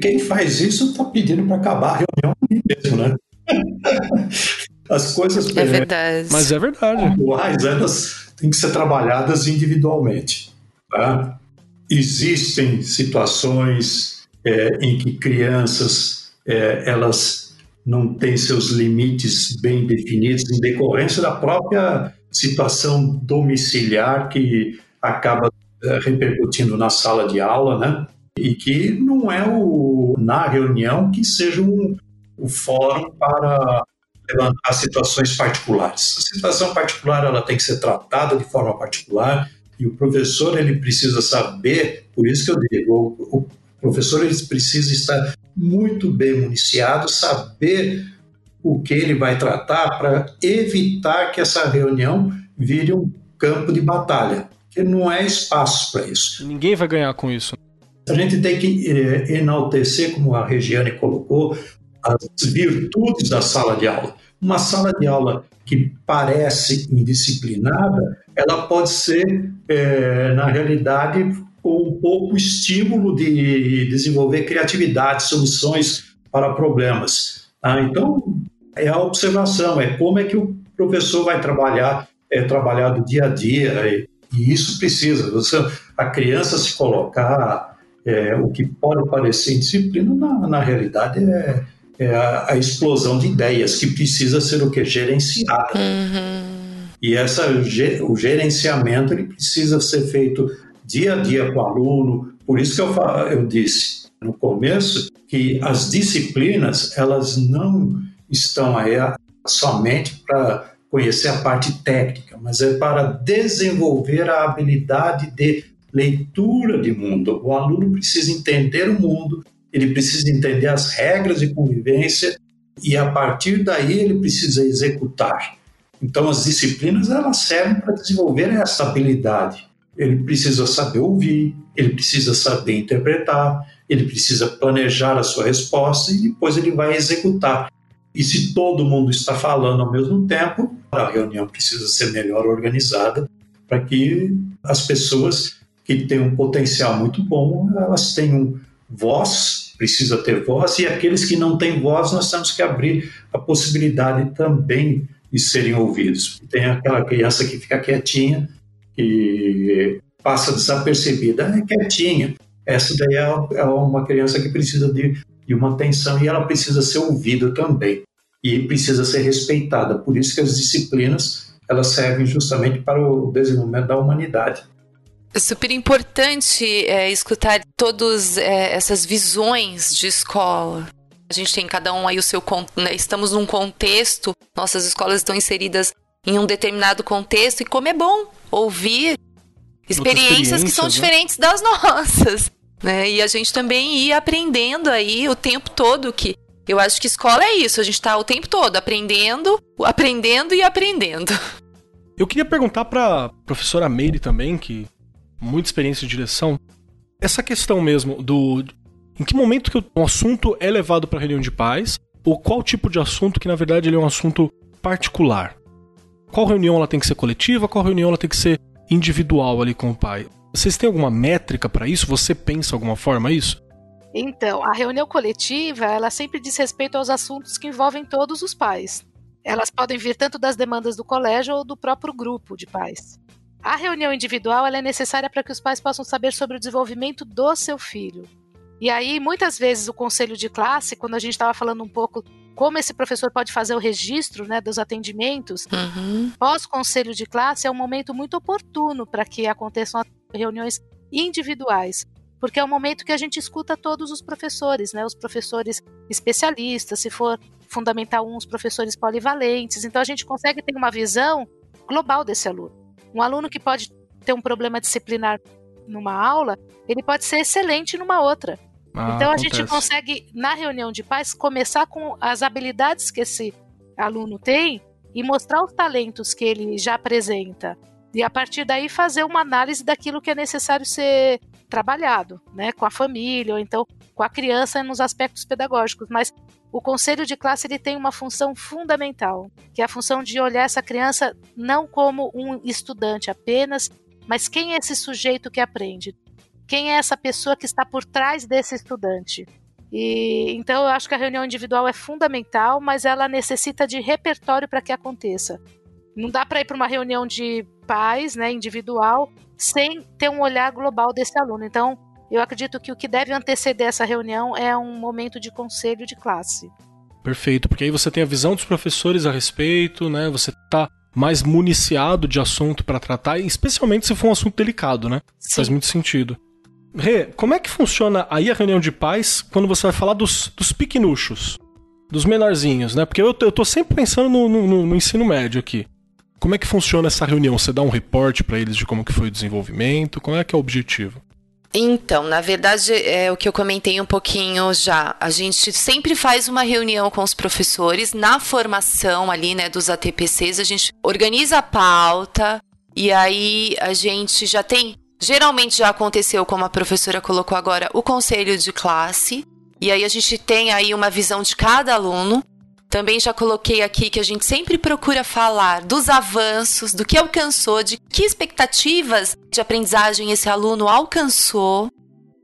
Quem faz isso está pedindo para acabar a reunião mesmo, né? As coisas é verdade. Mas é verdade. Atuais, elas têm que ser trabalhadas individualmente. Tá? Existem situações é, em que crianças é, elas não têm seus limites bem definidos em decorrência da própria situação domiciliar que acaba é, repercutindo na sala de aula, né? E que não é o, na reunião que seja um, o fórum para levantar situações particulares. A situação particular ela tem que ser tratada de forma particular e o professor ele precisa saber, por isso que eu digo, o, o professor ele precisa estar muito bem municiado, saber o que ele vai tratar para evitar que essa reunião vire um campo de batalha, que não é espaço para isso. Ninguém vai ganhar com isso. A gente tem que eh, enaltecer, como a Regiane colocou, as virtudes da sala de aula. Uma sala de aula que parece indisciplinada, ela pode ser, é, na realidade, com um pouco estímulo de desenvolver criatividade, soluções para problemas. Ah, então, é a observação, é como é que o professor vai trabalhar, é trabalhar do dia a dia, e, e isso precisa. Você, a criança se colocar é, o que pode parecer indisciplina, na, na realidade é, é a, a, explosão de ideias que precisa ser o que gerenciada. Uhum. E essa, o gerenciamento ele precisa ser feito dia a dia com o aluno. Por isso que eu, eu disse no começo que as disciplinas elas não estão aí somente para conhecer a parte técnica, mas é para desenvolver a habilidade de leitura de mundo. O aluno precisa entender o mundo, ele precisa entender as regras de convivência e a partir daí ele precisa executar. Então as disciplinas elas servem para desenvolver essa habilidade. Ele precisa saber ouvir, ele precisa saber interpretar, ele precisa planejar a sua resposta e depois ele vai executar. E se todo mundo está falando ao mesmo tempo, a reunião precisa ser melhor organizada para que as pessoas que têm um potencial muito bom, elas tenham voz, precisa ter voz, e aqueles que não têm voz, nós temos que abrir a possibilidade também de serem ouvidos. Tem aquela criança que fica quietinha, que passa desapercebida, é quietinha. Essa daí é, é uma criança que precisa de, de uma atenção e ela precisa ser ouvida também e precisa ser respeitada. Por isso que as disciplinas elas servem justamente para o desenvolvimento da humanidade. É super importante é, escutar todas é, essas visões de escola. A gente tem cada um aí o seu. Né, estamos num contexto, nossas escolas estão inseridas em um determinado contexto, e como é bom ouvir experiências, que são né? diferentes das nossas. Né? E a gente também ir aprendendo aí o tempo todo que eu acho que escola é isso, a gente está o tempo todo aprendendo, aprendendo e aprendendo. Eu queria perguntar para professora Meire também, que muita experiência de direção. Essa questão mesmo do em que momento que um assunto é levado para reunião de pais ou qual tipo de assunto que na verdade ele é um assunto particular. Qual reunião ela tem que ser coletiva, qual reunião ela tem que ser individual ali com o pai. Vocês têm alguma métrica para isso? Você pensa alguma forma isso? Então, a reunião coletiva, ela sempre diz respeito aos assuntos que envolvem todos os pais. Elas podem vir tanto das demandas do colégio ou do próprio grupo de pais. A reunião individual é necessária para que os pais possam saber sobre o desenvolvimento do seu filho. E aí, muitas vezes, o conselho de classe, quando a gente estava falando um pouco como esse professor pode fazer o registro né, dos atendimentos, uhum. pós-conselho de classe é um momento muito oportuno para que aconteçam reuniões individuais. Porque é um momento que a gente escuta todos os professores, né? Os professores especialistas, se for fundamental um, os professores polivalentes. Então a gente consegue ter uma visão global desse aluno. Um aluno que pode ter um problema disciplinar numa aula, ele pode ser excelente numa outra. Ah, então a acontece. gente consegue, na reunião de pais, começar com as habilidades que esse aluno tem e mostrar os talentos que ele já apresenta. E a partir daí fazer uma análise daquilo que é necessário ser trabalhado, né, com a família ou então com a criança nos aspectos pedagógicos. Mas o conselho de classe ele tem uma função fundamental, que é a função de olhar essa criança não como um estudante apenas, mas quem é esse sujeito que aprende? Quem é essa pessoa que está por trás desse estudante? E então eu acho que a reunião individual é fundamental, mas ela necessita de repertório para que aconteça. Não dá para ir para uma reunião de pais, né, individual, sem ter um olhar global desse aluno. Então, eu acredito que o que deve anteceder essa reunião é um momento de conselho de classe. Perfeito, porque aí você tem a visão dos professores a respeito, né? Você está mais municiado de assunto para tratar, especialmente se for um assunto delicado, né? Sim. Faz muito sentido. Rê, como é que funciona aí a reunião de pais quando você vai falar dos, dos dos menorzinhos, né? Porque eu, eu tô sempre pensando no, no, no ensino médio aqui. Como é que funciona essa reunião? Você dá um reporte para eles de como que foi o desenvolvimento? Como é que é o objetivo? Então, na verdade, é o que eu comentei um pouquinho já. A gente sempre faz uma reunião com os professores na formação ali, né, dos ATPCs. A gente organiza a pauta e aí a gente já tem. Geralmente já aconteceu, como a professora colocou agora, o conselho de classe. E aí a gente tem aí uma visão de cada aluno. Também já coloquei aqui que a gente sempre procura falar dos avanços, do que alcançou, de que expectativas de aprendizagem esse aluno alcançou.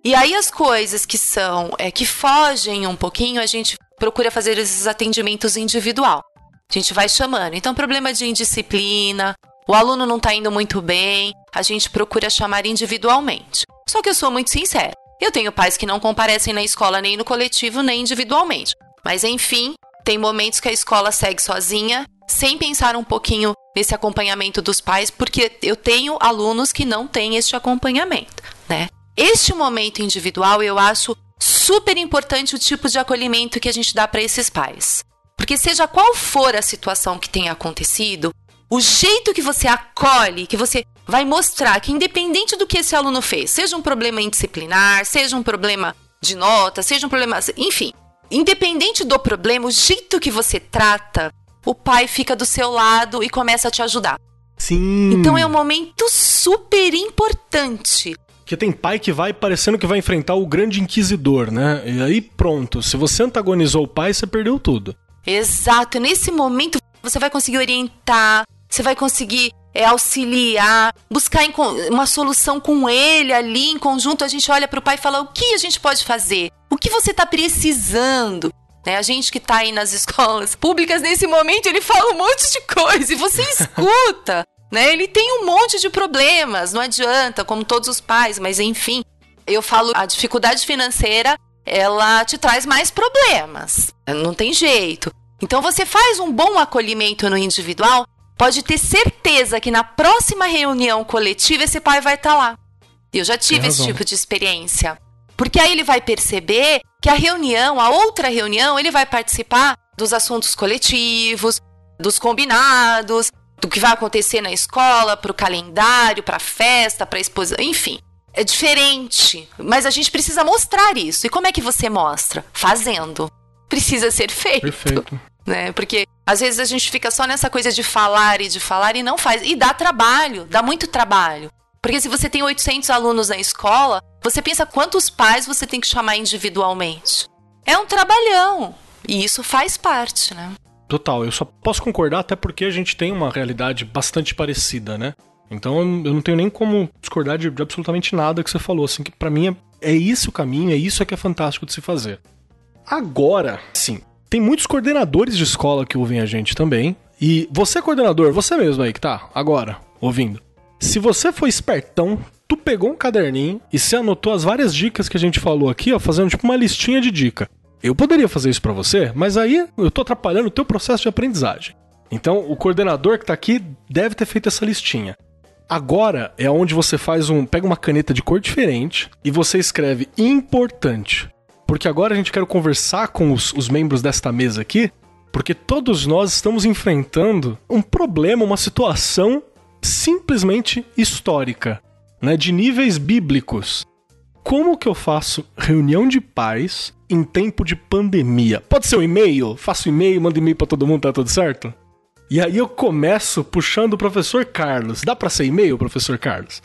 E aí as coisas que são, é, que fogem um pouquinho, a gente procura fazer esses atendimentos individual. A gente vai chamando. Então, problema de indisciplina, o aluno não está indo muito bem, a gente procura chamar individualmente. Só que eu sou muito sincera. Eu tenho pais que não comparecem na escola nem no coletivo, nem individualmente. Mas enfim, tem momentos que a escola segue sozinha, sem pensar um pouquinho nesse acompanhamento dos pais, porque eu tenho alunos que não têm este acompanhamento, né? Este momento individual eu acho super importante o tipo de acolhimento que a gente dá para esses pais. Porque seja qual for a situação que tenha acontecido, o jeito que você acolhe, que você vai mostrar que independente do que esse aluno fez, seja um problema indisciplinar, seja um problema de nota, seja um problema, enfim, independente do problema, o jeito que você trata, o pai fica do seu lado e começa a te ajudar. Sim. Então é um momento super importante. Porque tem pai que vai parecendo que vai enfrentar o grande inquisidor, né? E aí pronto, se você antagonizou o pai, você perdeu tudo. Exato, nesse momento você vai conseguir orientar, você vai conseguir é, auxiliar, buscar uma solução com ele ali em conjunto. A gente olha para o pai e fala: o que a gente pode fazer? O que você está precisando? Né? A gente que está aí nas escolas públicas, nesse momento, ele fala um monte de coisa e você escuta. né? Ele tem um monte de problemas, não adianta, como todos os pais, mas enfim. Eu falo, a dificuldade financeira, ela te traz mais problemas. Não tem jeito. Então você faz um bom acolhimento no individual, pode ter certeza que na próxima reunião coletiva esse pai vai estar tá lá. Eu já tive esse tipo de experiência. Porque aí ele vai perceber que a reunião, a outra reunião, ele vai participar dos assuntos coletivos, dos combinados, do que vai acontecer na escola, para o calendário, para a festa, para a exposição, enfim. É diferente, mas a gente precisa mostrar isso. E como é que você mostra? Fazendo. Precisa ser feito. Perfeito. Né? Porque às vezes a gente fica só nessa coisa de falar e de falar e não faz. E dá trabalho, dá muito trabalho. Porque se você tem 800 alunos na escola, você pensa quantos pais você tem que chamar individualmente. É um trabalhão. E isso faz parte, né? Total, eu só posso concordar até porque a gente tem uma realidade bastante parecida, né? Então eu não tenho nem como discordar de, de absolutamente nada que você falou, assim, que para mim é, é isso o caminho, é isso que é fantástico de se fazer. Agora, sim, tem muitos coordenadores de escola que ouvem a gente também. E você, coordenador, você mesmo aí que tá agora ouvindo. Se você foi espertão, tu pegou um caderninho e se anotou as várias dicas que a gente falou aqui, ó, fazendo tipo uma listinha de dica. Eu poderia fazer isso para você, mas aí eu tô atrapalhando o teu processo de aprendizagem. Então, o coordenador que tá aqui deve ter feito essa listinha. Agora é onde você faz um, pega uma caneta de cor diferente e você escreve importante. Porque agora a gente quer conversar com os, os membros desta mesa aqui, porque todos nós estamos enfrentando um problema, uma situação simplesmente histórica. né, de níveis bíblicos. Como que eu faço reunião de pais em tempo de pandemia? Pode ser um e-mail? Faço e-mail, mando e-mail para todo mundo, tá tudo certo? E aí eu começo puxando o professor Carlos. Dá para ser e-mail, professor Carlos?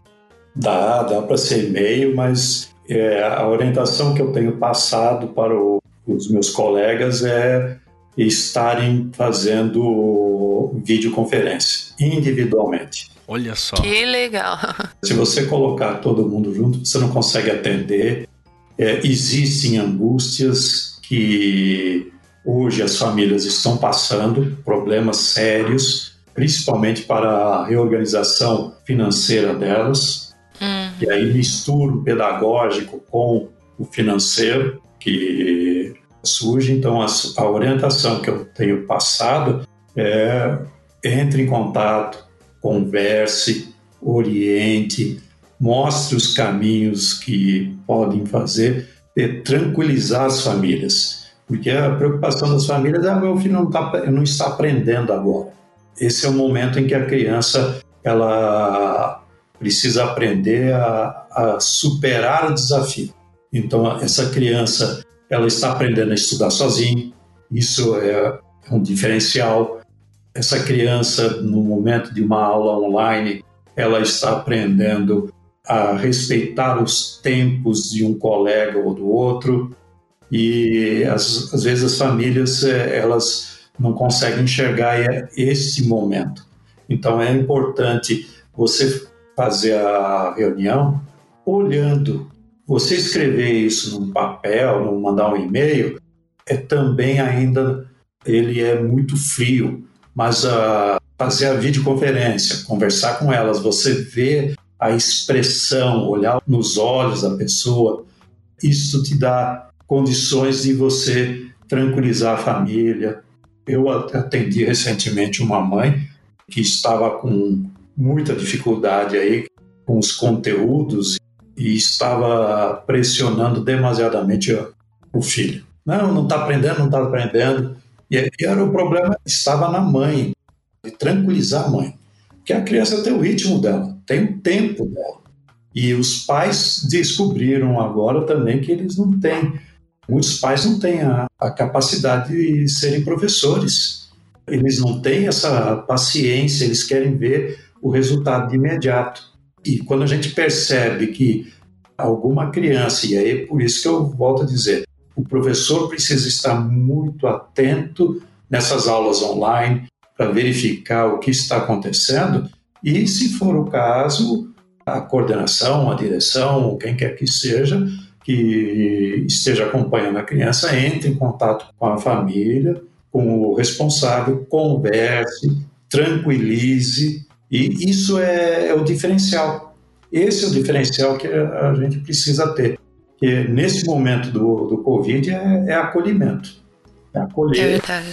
Dá, dá para ser e-mail, mas é, a orientação que eu tenho passado para o, os meus colegas é estarem fazendo videoconferência individualmente. Olha só. Que legal. Se você colocar todo mundo junto, você não consegue atender. É, existem angústias que hoje as famílias estão passando, problemas sérios, principalmente para a reorganização financeira delas. E aí mistura o pedagógico com o financeiro que surge. Então, a, a orientação que eu tenho passado é entre em contato, converse, oriente, mostre os caminhos que podem fazer e tranquilizar as famílias. Porque a preocupação das famílias é: ah, meu filho não, tá, não está aprendendo agora. Esse é o momento em que a criança ela precisa aprender a, a superar o desafio. Então, essa criança ela está aprendendo a estudar sozinha, isso é, é um diferencial essa criança, no momento de uma aula online, ela está aprendendo a respeitar os tempos de um colega ou do outro e às, às vezes as famílias eh, elas não conseguem enxergar esse momento. Então é importante você fazer a reunião olhando. Você escrever isso num papel, não mandar um e-mail, é também ainda ele é muito frio mas uh, fazer a videoconferência, conversar com elas, você vê a expressão, olhar nos olhos da pessoa, isso te dá condições de você tranquilizar a família. Eu atendi recentemente uma mãe que estava com muita dificuldade aí com os conteúdos e estava pressionando demasiadamente o filho. Não, não está aprendendo, não está aprendendo. E era o problema estava na mãe, de tranquilizar a mãe. Porque a criança tem o ritmo dela, tem o tempo dela. E os pais descobriram agora também que eles não têm, muitos pais não têm a, a capacidade de serem professores. Eles não têm essa paciência, eles querem ver o resultado de imediato. E quando a gente percebe que alguma criança, e aí é por isso que eu volto a dizer, o professor precisa estar muito atento nessas aulas online para verificar o que está acontecendo e, se for o caso, a coordenação, a direção, quem quer que seja, que esteja acompanhando a criança, entre em contato com a família, com o responsável, converse, tranquilize, e isso é, é o diferencial. Esse é o diferencial que a gente precisa ter que nesse momento do, do Covid é, é acolhimento. É acolher é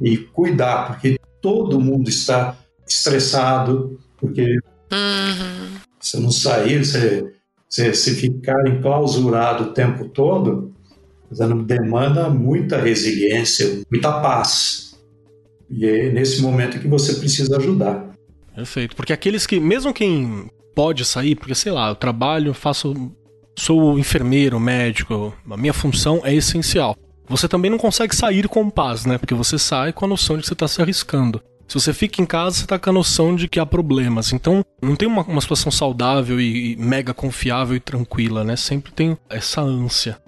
e cuidar, porque todo mundo está estressado, porque uhum. se não sair, se, se, se ficar enclausurado o tempo todo, demanda muita resiliência, muita paz. E é nesse momento que você precisa ajudar. Perfeito. Porque aqueles que, mesmo quem pode sair, porque sei lá, eu trabalho, faço sou enfermeiro, médico, a minha função é essencial. Você também não consegue sair com paz, né? Porque você sai com a noção de que você está se arriscando. Se você fica em casa, você está com a noção de que há problemas. Então, não tem uma, uma situação saudável e, e mega confiável e tranquila, né? Sempre tem essa ânsia.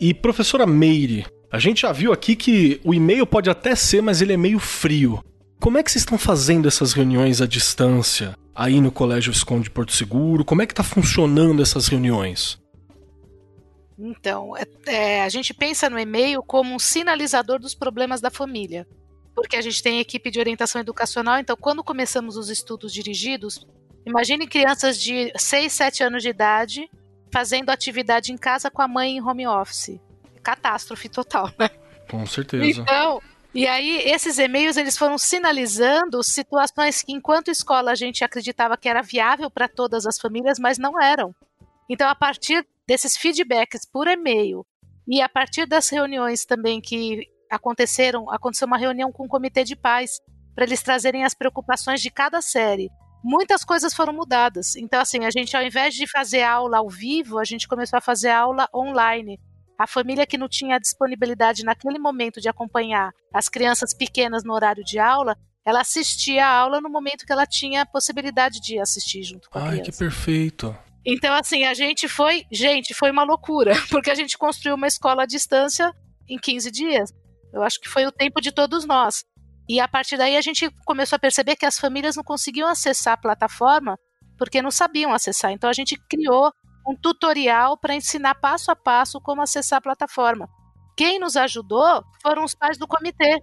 E professora Meire, a gente já viu aqui que o e-mail pode até ser, mas ele é meio frio. Como é que vocês estão fazendo essas reuniões à distância? Aí no Colégio Esconde Porto Seguro, como é que está funcionando essas reuniões? Então, é, é, a gente pensa no e-mail como um sinalizador dos problemas da família. Porque a gente tem equipe de orientação educacional, então quando começamos os estudos dirigidos, imagine crianças de 6, 7 anos de idade fazendo atividade em casa com a mãe em home office. Catástrofe total, né? Com certeza. Então, e aí esses e-mails eles foram sinalizando situações que enquanto escola a gente acreditava que era viável para todas as famílias, mas não eram. Então, a partir desses feedbacks por e-mail e a partir das reuniões também que aconteceram, aconteceu uma reunião com o comitê de pais para eles trazerem as preocupações de cada série. muitas coisas foram mudadas. Então, assim, a gente, ao invés de fazer aula ao vivo, a gente começou a fazer aula online. A família que não tinha disponibilidade naquele momento de acompanhar as crianças pequenas no horário de aula, ela assistia a aula no momento que ela tinha a possibilidade de assistir junto com a Ai, criança. que perfeito. Então, assim, a gente foi. Gente, foi uma loucura, porque a gente construiu uma escola à distância em 15 dias. Eu acho que foi o tempo de todos nós. E a partir daí a gente começou a perceber que as famílias não conseguiam acessar a plataforma porque não sabiam acessar. Então a gente criou um tutorial para ensinar passo a passo como acessar a plataforma. Quem nos ajudou foram os pais do comitê,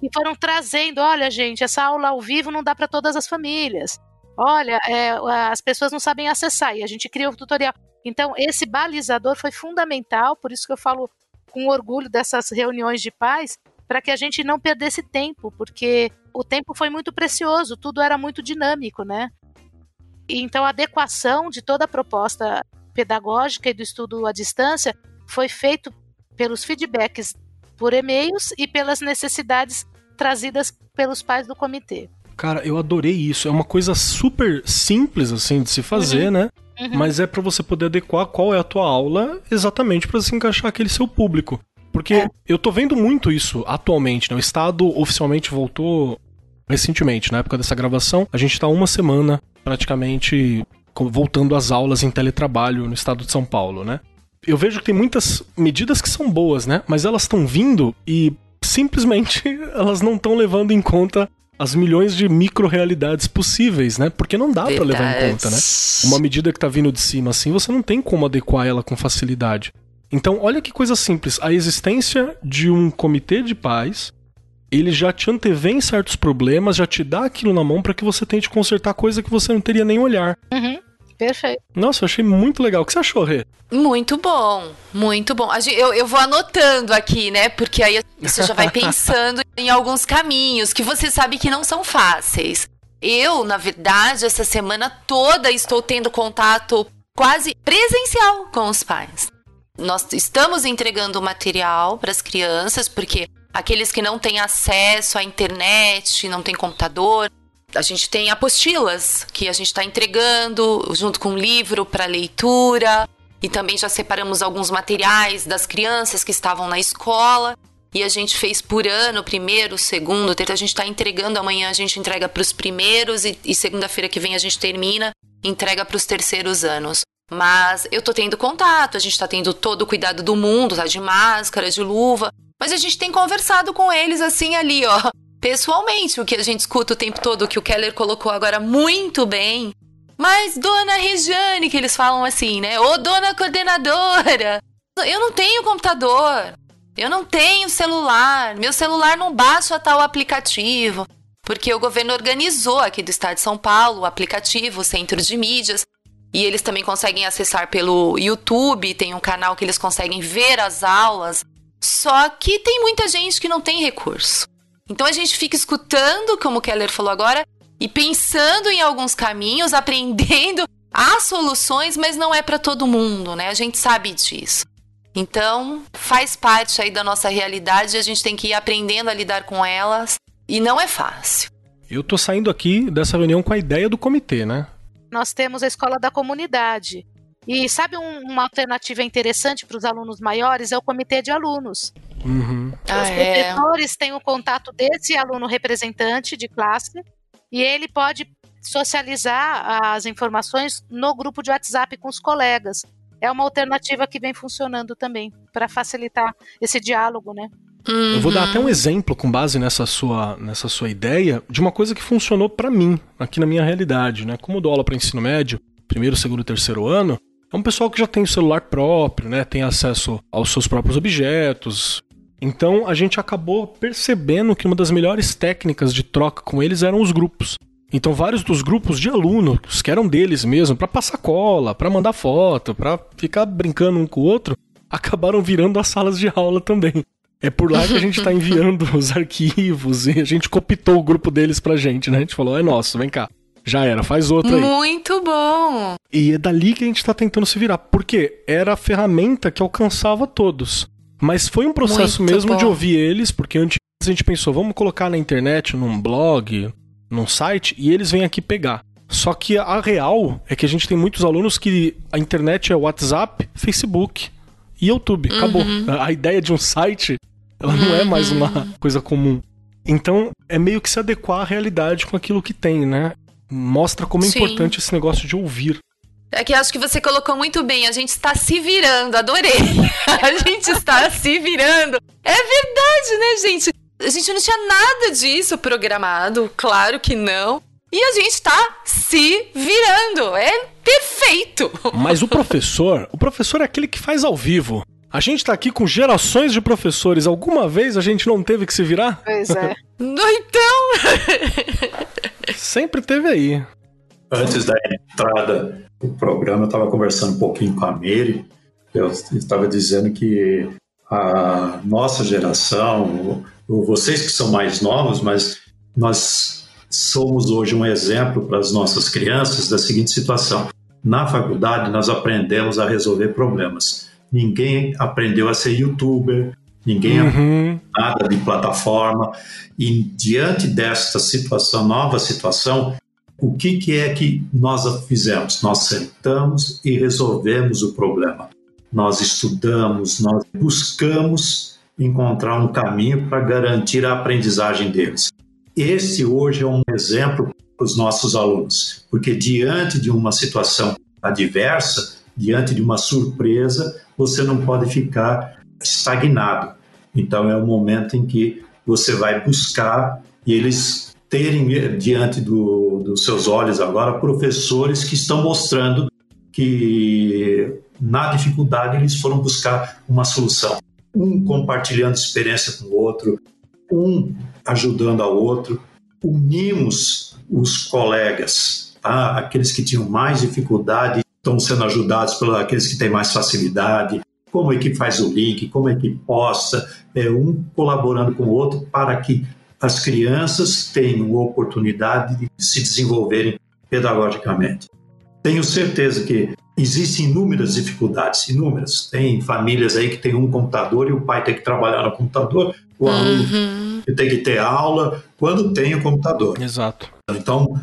que foram trazendo: olha, gente, essa aula ao vivo não dá para todas as famílias. Olha, é, as pessoas não sabem acessar. E a gente criou o tutorial. Então, esse balizador foi fundamental, por isso que eu falo com orgulho dessas reuniões de pais, para que a gente não perdesse tempo, porque o tempo foi muito precioso, tudo era muito dinâmico, né? Então a adequação de toda a proposta pedagógica e do estudo à distância foi feito pelos feedbacks por e-mails e pelas necessidades trazidas pelos pais do comitê. Cara, eu adorei isso. É uma coisa super simples, assim, de se fazer, Uhum. né? Uhum. Mas é pra você poder adequar qual é a tua aula exatamente pra se encaixar aquele seu público. Porque eu tô vendo muito isso atualmente, né? O Estado oficialmente voltou recentemente, na época dessa gravação. A gente tá uma semana praticamente voltando às aulas em teletrabalho no estado de São Paulo, né? Eu vejo que tem muitas medidas que são boas, né? Mas elas estão vindo e simplesmente elas não estão levando em conta as milhões de micro-realidades possíveis, né? Porque não dá pra levar em conta, né? Uma medida que tá vindo de cima assim, você não tem como adequar ela com facilidade. Então, olha que coisa simples. A existência de um comitê de pais, ele já te antevê em certos problemas, já te dá aquilo na mão pra que você tente consertar coisa que você não teria nem olhar. Uhum. Perfeito. Nossa, eu achei muito legal. O que você achou, Rê? Muito bom, muito bom. Eu, eu vou anotando aqui, né? Porque aí você já vai pensando em alguns caminhos que você sabe que não são fáceis. Eu, na verdade, essa semana toda estou tendo contato quase presencial com os pais. Nós estamos entregando material para as crianças, porque aqueles que não têm acesso à internet, não têm computador, a gente tem apostilas que a gente está entregando junto com um livro para leitura. E também já separamos alguns materiais das crianças que estavam na escola. E a gente fez por ano, primeiro, segundo, terceiro. A gente está entregando amanhã, a gente entrega para os primeiros e, e segunda-feira que vem a gente termina, entrega para os terceiros anos. Mas eu tô tendo contato, a gente tá tendo todo o cuidado do mundo, tá de máscara, de luva. Mas a gente tem conversado com eles assim ali, ó, pessoalmente, o que a gente escuta o tempo todo, que o Keller colocou agora muito bem. Mas, dona Regiane, que eles falam assim, né? Ô, dona coordenadora, eu não tenho computador, eu não tenho celular, meu celular não baixa tal aplicativo. Porque o governo organizou aqui do estado de São Paulo o aplicativo, o centro de mídias, e eles também conseguem acessar pelo YouTube, tem um canal que eles conseguem ver as aulas. Só que tem muita gente que não tem recurso. Então a gente fica escutando, como o Keller falou agora, e pensando em alguns caminhos, aprendendo as soluções, mas não é para todo mundo, né? A gente sabe disso. Então, faz parte aí da nossa realidade, a gente tem que ir aprendendo a lidar com elas, e não é fácil. Eu tô saindo aqui dessa reunião com a ideia do comitê, né? Nós temos a escola da comunidade. E sabe um- uma alternativa interessante para os alunos maiores? É o comitê de alunos. Uhum. Ah, Os é. professores têm o contato desse aluno representante de classe e ele pode socializar as informações no grupo de WhatsApp com os colegas. É uma alternativa que vem funcionando também para facilitar esse diálogo, né? Eu vou dar Uhum. até um exemplo com base nessa sua, nessa sua ideia de uma coisa que funcionou pra mim, aqui na minha realidade, né? Como eu dou aula para ensino médio, primeiro, segundo e terceiro ano, é um pessoal que já tem o celular próprio, né? Tem acesso aos seus próprios objetos. Então a gente acabou percebendo que uma das melhores técnicas de troca com eles eram os grupos. Então vários dos grupos de alunos que eram deles mesmo, pra passar cola, pra mandar foto, pra ficar brincando um com o outro, acabaram virando as salas de aula também. É por lá que a gente tá enviando os arquivos e a gente copitou o grupo deles pra gente, né? A gente falou, é nosso, vem cá. Já era, faz outro aí. Muito bom. E é dali que a gente tá tentando se virar. Porque era a ferramenta que alcançava todos. Mas foi um processo Muito mesmo de bom. ouvir eles, porque antes a gente pensou, vamos colocar na internet, num blog, num site, e eles vêm aqui pegar. Só que a real é que a gente tem muitos alunos que a internet é WhatsApp, Facebook e YouTube. Acabou. Uhum. A ideia de um site, ela não é mais uma uhum. coisa comum. Então, é meio que se adequar à realidade com aquilo que tem, né? Mostra como é Sim. importante esse negócio de ouvir. É que acho que você colocou muito bem, a gente está se virando, adorei. a gente está se virando. É verdade, né, gente? A gente não tinha nada disso programado, claro que não. E a gente está se virando. É perfeito. Mas o professor, o professor é aquele que faz ao vivo. A gente está aqui com gerações de professores. Alguma vez a gente não teve que se virar? Pois é. então. Sempre teve aí. Antes da entrada do programa, eu estava conversando um pouquinho com a Mary. Eu estava dizendo que a nossa geração, vocês que são mais novos, mas nós somos hoje um exemplo para as nossas crianças da seguinte situação. Na faculdade, nós aprendemos a resolver problemas. Ninguém aprendeu a ser youtuber, ninguém uhum. nada de plataforma. E diante desta situação, nova situação, o que, que é que nós fizemos? Nós sentamos e resolvemos o problema. Nós estudamos, nós buscamos encontrar um caminho para garantir a aprendizagem deles. Esse hoje é um exemplo para os nossos alunos, porque diante de uma situação adversa, diante de uma surpresa, você não pode ficar estagnado. Então é o momento em que você vai buscar e eles terem diante do, dos seus olhos agora professores que estão mostrando que na dificuldade eles foram buscar uma solução. Um compartilhando experiência com o outro, um ajudando ao outro. Unimos os colegas, tá? aqueles que tinham mais dificuldade estão sendo ajudados pelos aqueles que têm mais facilidade. Como é que faz o link, como é que posta, é, um colaborando com o outro para que as crianças tenham oportunidade de se desenvolverem pedagogicamente. Tenho certeza que existem inúmeras dificuldades, inúmeras. Tem famílias aí que tem um computador e o pai tem que trabalhar no computador, o uhum. aluno tem que ter aula quando tem o computador. Exato. Então,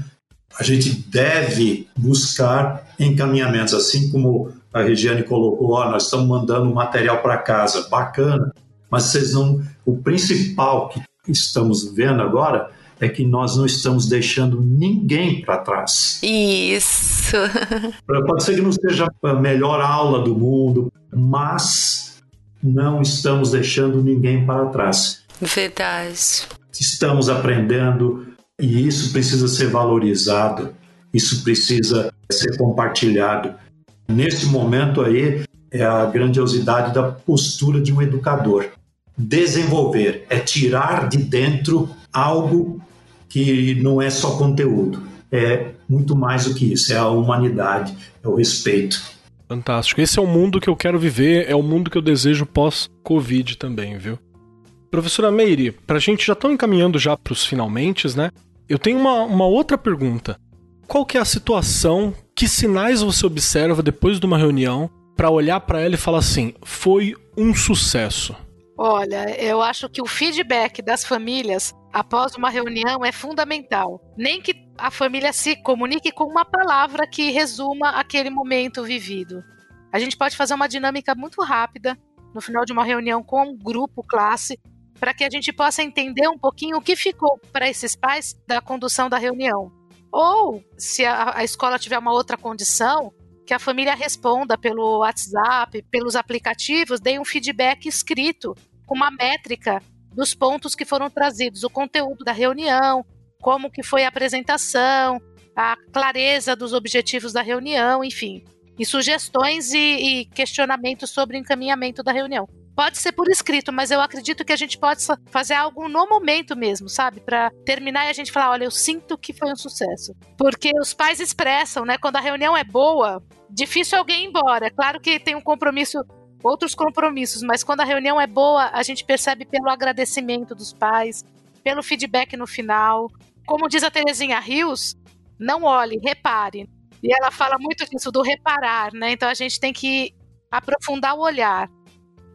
a gente deve buscar encaminhamentos, assim como a Regiane colocou, ó, nós estamos mandando material para casa, bacana, mas vocês não. O principal que estamos vendo agora é que nós não estamos deixando ninguém para trás. Isso. Pode ser que não seja a melhor aula do mundo, mas não estamos deixando ninguém para trás. Verdade. Estamos aprendendo e isso precisa ser valorizado, isso precisa ser compartilhado. Nesse momento aí é a grandiosidade da postura de um educador desenvolver, é tirar de dentro algo que não é só conteúdo, é muito mais do que isso, é a humanidade, é o respeito. Fantástico. Esse é o mundo que eu quero viver, é o mundo que eu desejo pós-Covid também, viu? Professora Meire, pra gente já estão encaminhando já pros finalmente, né? Eu tenho uma, uma outra pergunta. Qual que é a situação, que sinais você observa depois de uma reunião para olhar para ela e falar assim, foi um sucesso? Olha, eu acho que o feedback das famílias após uma reunião é fundamental. Nem que a família se comunique com uma palavra que resuma aquele momento vivido. A gente pode fazer uma dinâmica muito rápida no final de uma reunião com um grupo, classe, para que a gente possa entender um pouquinho o que ficou para esses pais da condução da reunião. Ou, se a, a escola tiver uma outra condição, que a família responda pelo WhatsApp, pelos aplicativos, dê um feedback escrito, com uma métrica dos pontos que foram trazidos, o conteúdo da reunião, como que foi a apresentação, a clareza dos objetivos da reunião, enfim, e sugestões e, e questionamentos sobre o encaminhamento da reunião. Pode ser por escrito, mas eu acredito que a gente pode fazer algo no momento mesmo, sabe? Para terminar e a gente falar, olha, eu sinto que foi um sucesso. Porque os pais expressam, né? Quando a reunião é boa, difícil alguém ir embora. Claro que tem um compromisso, outros compromissos, mas quando a reunião é boa, a gente percebe pelo agradecimento dos pais, pelo feedback no final. Como diz a Terezinha Rios, não olhe, repare. E ela fala muito disso, do reparar, né? Então a gente tem que aprofundar o olhar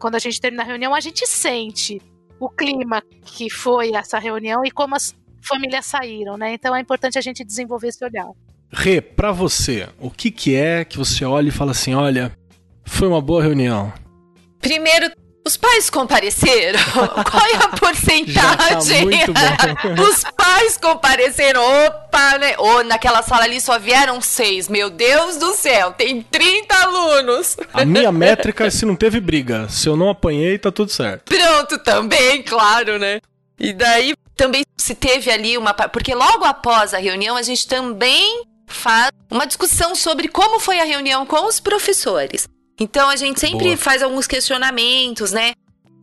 quando a gente termina a reunião, a gente sente o clima que foi essa reunião e como as famílias saíram, né? Então é importante a gente desenvolver esse olhar. Rê, pra você, o que que é que você olha e fala assim, olha, foi uma boa reunião? Primeiro, os pais compareceram? Qual é a porcentagem? Tá. Os pais compareceram. Opa, né? Oh, naquela sala ali só vieram seis. Meu Deus do céu, tem 30 alunos. A minha métrica é se não teve briga. Se eu não apanhei, tá tudo certo. Pronto, também, claro, né? E daí também se teve ali uma. Porque logo após a reunião, a gente também faz uma discussão sobre como foi a reunião com os professores. Então a gente sempre Boa. faz alguns questionamentos, né?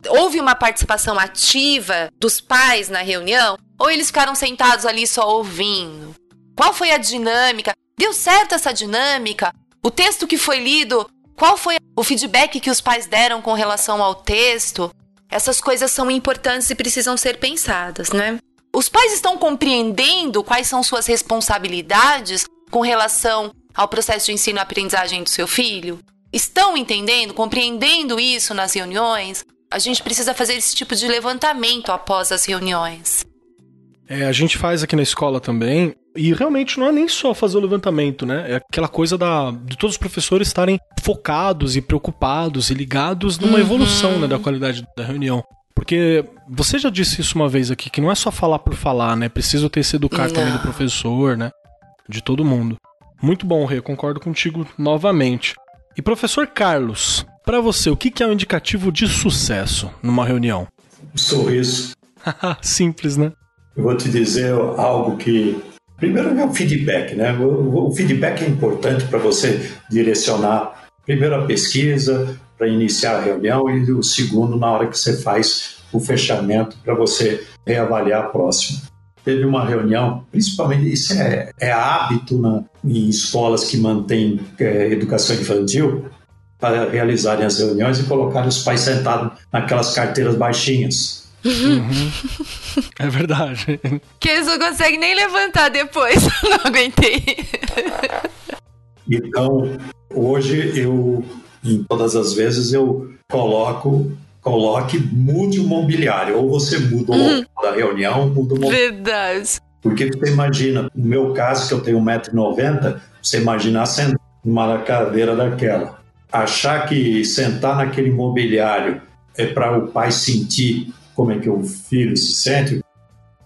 Houve uma participação ativa dos pais na reunião? Ou eles ficaram sentados ali só ouvindo? Qual foi a dinâmica? Deu certo essa dinâmica? O texto que foi lido, qual foi o feedback que os pais deram com relação ao texto? Essas coisas são importantes e precisam ser pensadas, né? Os pais estão compreendendo quais são suas responsabilidades com relação ao processo de ensino e aprendizagem do seu filho? Estão entendendo, compreendendo isso nas reuniões? A gente precisa fazer esse tipo de levantamento após as reuniões. É, a gente faz aqui na escola também, e realmente não é nem só fazer o levantamento, né? É aquela coisa da, de todos os professores estarem focados e preocupados e ligados numa Uhum. evolução né, da qualidade da reunião. Porque você já disse isso uma vez aqui, que não é só falar por falar, né? Preciso ter esse educar também do professor, né? De todo mundo. Muito bom, Rê, concordo contigo novamente. E professor Carlos, pra você, o que é um indicativo de sucesso numa reunião? Um sorriso. Simples, né? Eu vou te dizer algo que. Primeiro é o feedback, né? O feedback é importante para você direcionar, primeiro, a pesquisa, para iniciar a reunião, e o segundo, na hora que você faz o fechamento, para você reavaliar a próxima. Teve uma reunião, principalmente, isso é, é hábito na, em escolas que mantêm é, educação infantil, para realizarem as reuniões e colocarem os pais sentados naquelas carteiras baixinhas. É verdade. Que eles não conseguem nem levantar depois. Não aguentei. Então, hoje eu, em todas as vezes, eu coloco, coloque, mude o mobiliário. Ou você muda o local da reunião, muda o mobiliário. Verdade. Porque você imagina, no meu caso, que eu tenho 1,90m, você imaginar sentar numa cadeira daquela. Achar que sentar naquele mobiliário é para o pai sentir como é que o filho se sente,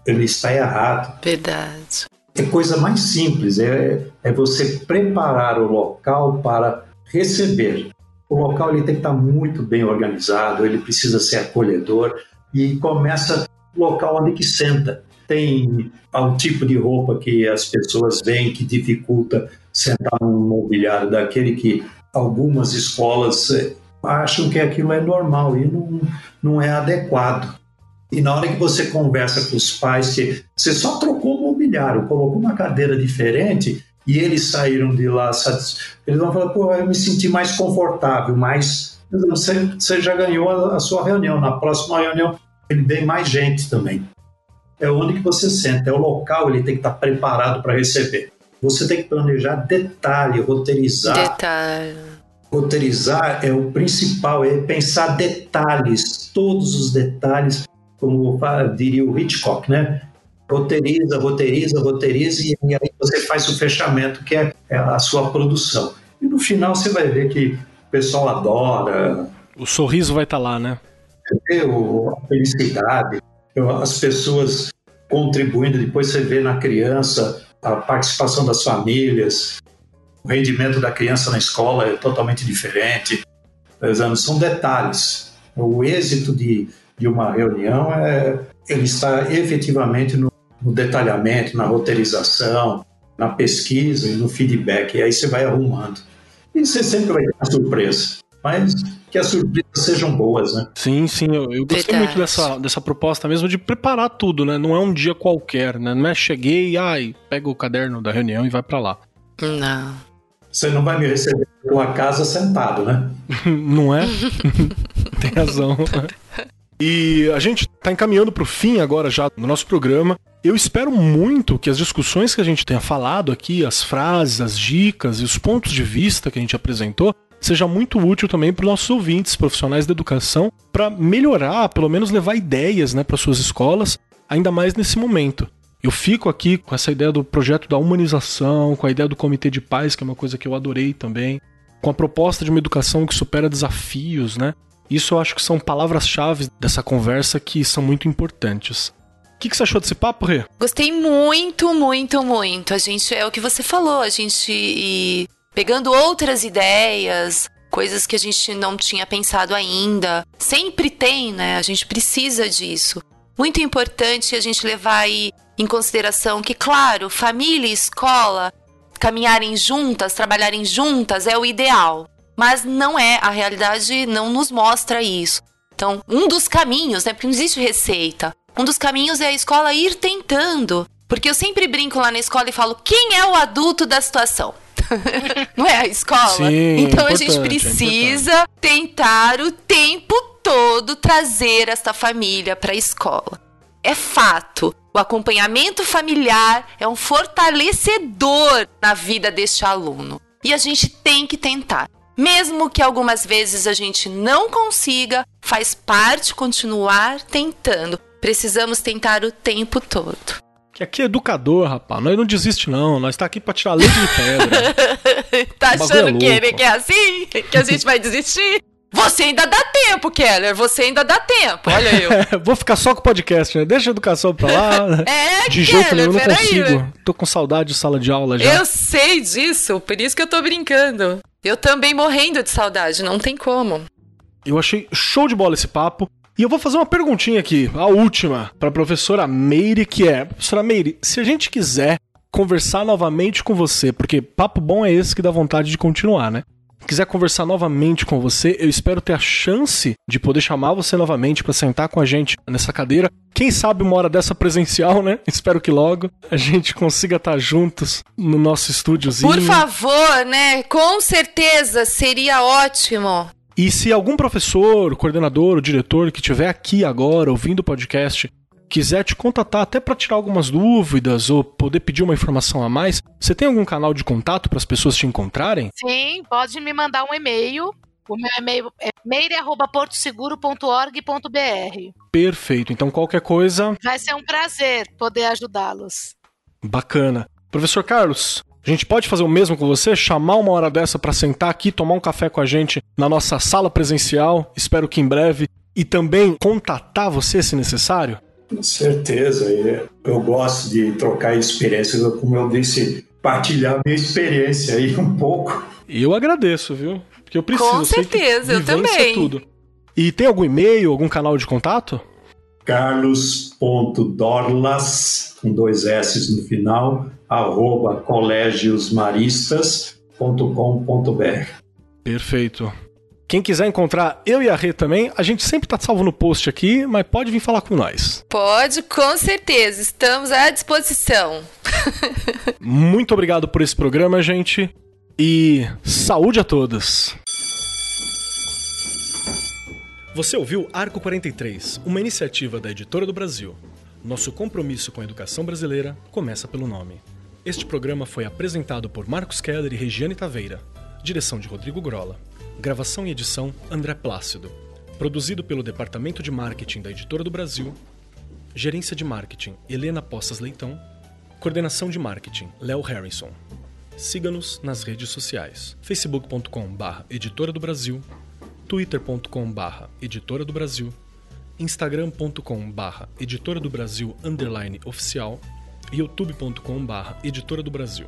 ele está errado. Verdade. É coisa mais simples, é, é você preparar o local para receber. O local ele tem que estar muito bem organizado, ele precisa ser acolhedor e começa o local onde que senta. Tem um tipo de roupa que as pessoas veem que dificulta sentar num mobiliário daquele que algumas escolas eh, acham que aquilo é normal e não, não é adequado. E na hora que você conversa com os pais, que você só trocou o mobiliário, colocou uma cadeira diferente e eles saíram de lá satisfeitos, eles vão falar, pô, eu me senti mais confortável, mas você, você já ganhou a, a sua reunião. Na próxima reunião, ele vem mais gente também. É onde que você senta, é o local, ele tem que estar preparado para receber. Você tem que planejar detalhe, roteirizar. Detalhe. Roteirizar é o principal, é pensar detalhes, todos os detalhes, como diria o Hitchcock, né? Roteiriza, roteiriza, roteiriza, e aí você faz o fechamento, que é é a sua produção. E no final você vai ver que o pessoal adora, O sorriso vai estar lá, né? o- a felicidade, as pessoas contribuindo, depois você vê na criança a participação das famílias, o rendimento da criança na escola é totalmente diferente. São detalhes. O êxito de, de uma reunião é ele está efetivamente no, no detalhamento, na roteirização, na pesquisa e no feedback. E aí você vai arrumando. E você sempre vai ter uma surpresa. Mas que as surpresas sejam boas, né? Sim, sim, eu, eu gostei Verdade. muito dessa, dessa proposta mesmo de preparar tudo, né? Não é um dia qualquer, né? Não é cheguei, ai, pega o caderno da reunião e vai pra lá. Não. Você não vai me receber na tua casa sentado, né? Não é? Tem razão. E a gente tá encaminhando pro fim agora já no nosso programa. Eu espero muito que as discussões que a gente tenha falado aqui, as frases, as dicas e os pontos de vista que a gente apresentou, seja muito útil também para os nossos ouvintes, profissionais da educação, para melhorar, pelo menos levar ideias né, para suas escolas, ainda mais nesse momento. Eu fico aqui com essa ideia do projeto da humanização, com a ideia do comitê de paz, que é uma coisa que eu adorei também, com a proposta de uma educação que supera desafios, né? Isso eu acho que são palavras-chave dessa conversa que são muito importantes. O que, que, você achou desse papo, Rê? Gostei muito, muito, muito. A gente, é o que você falou, a gente ir pegando outras ideias, coisas que a gente não tinha pensado ainda. Sempre tem, né? A gente precisa disso. Muito importante a gente levar aí em consideração que, claro, família e escola caminharem juntas, trabalharem juntas é o ideal. Mas não é, a realidade não nos mostra isso. Então, um dos caminhos, né? Porque não existe receita. Um dos caminhos é a escola ir tentando. Porque eu sempre brinco lá na escola e falo: quem é o adulto da situação? não é a escola? Sim, então a gente precisa é tentar o tempo todo trazer esta família para a escola. É fato. O acompanhamento familiar é um fortalecedor na vida deste aluno. E a gente tem que tentar. Mesmo que algumas vezes a gente não consiga, faz parte continuar tentando. Precisamos tentar o tempo todo. Que aqui é educador, rapaz. Nós não desiste, não. Nós tá aqui pra tirar leite de pedra. tá achando é que, que é assim? Que a gente vai desistir? Você ainda dá tempo, Keller. Você ainda dá tempo. Olha eu. Vou ficar só com o podcast, né? Deixa a educação pra lá. é, De jeito nenhum, eu não consigo. Aí. Tô com saudade de sala de aula já. Eu sei disso, por isso que eu tô brincando. Eu também morrendo de saudade, não tem como. Eu achei show de bola esse papo. E eu vou fazer uma perguntinha aqui, a última, para a professora Meire, que é: Professora Meire, se a gente quiser conversar novamente com você, porque papo bom é esse que dá vontade de continuar, né? Quiser conversar novamente com você, eu espero ter a chance de poder chamar você novamente para sentar com a gente nessa cadeira. Quem sabe uma hora dessa presencial, né? Espero que logo a gente consiga estar juntos no nosso estúdiozinho. Por favor, né? Com certeza seria ótimo. E se algum professor, coordenador, diretor que estiver aqui agora ouvindo o podcast quiser te contatar até para tirar algumas dúvidas ou poder pedir uma informação a mais, você tem algum canal de contato para as pessoas te encontrarem? Sim, pode me mandar um e-mail. O meu e-mail é meire.portoseguro.org.br. Perfeito. Então, qualquer coisa. Vai ser um prazer poder ajudá-los. Bacana. Professor Carlos, a gente pode fazer o mesmo com você? Chamar uma hora dessa para sentar aqui, tomar um café com a gente na nossa sala presencial, espero que em breve, e também contatar você se necessário? Com certeza. Eu gosto de trocar experiências, como eu disse, partilhar minha experiência aí um pouco. E eu agradeço, viu? Porque eu preciso. Com certeza, eu também. Tudo. E tem algum e-mail, algum canal de contato? carlos.dorlas, com dois S no final, arroba colégiosmaristas.com.br. Perfeito. Quem quiser encontrar eu e a Rê também, a gente sempre tá salvo no post aqui, mas pode vir falar com nós. Pode, com certeza. Estamos à disposição. Muito obrigado por esse programa, gente. E saúde a todos. Você ouviu Arco 43, uma iniciativa da Editora do Brasil. Nosso compromisso com a educação brasileira começa pelo nome. Este programa foi apresentado por Marcos Keller e Regiane Taveira. Direção de Rodrigo Grola. Gravação e edição André Plácido. Produzido pelo Departamento de Marketing da Editora do Brasil. Gerência de Marketing Helena Poças Leitão. Coordenação de Marketing Léo Harrison. Siga-nos nas redes sociais: facebook.com/barra Editora do Brasil, twitter.com/barra Editora do Brasil, instagram.com/barra Editora do Brasil underline oficial youtube.com/barra Editora do Brasil.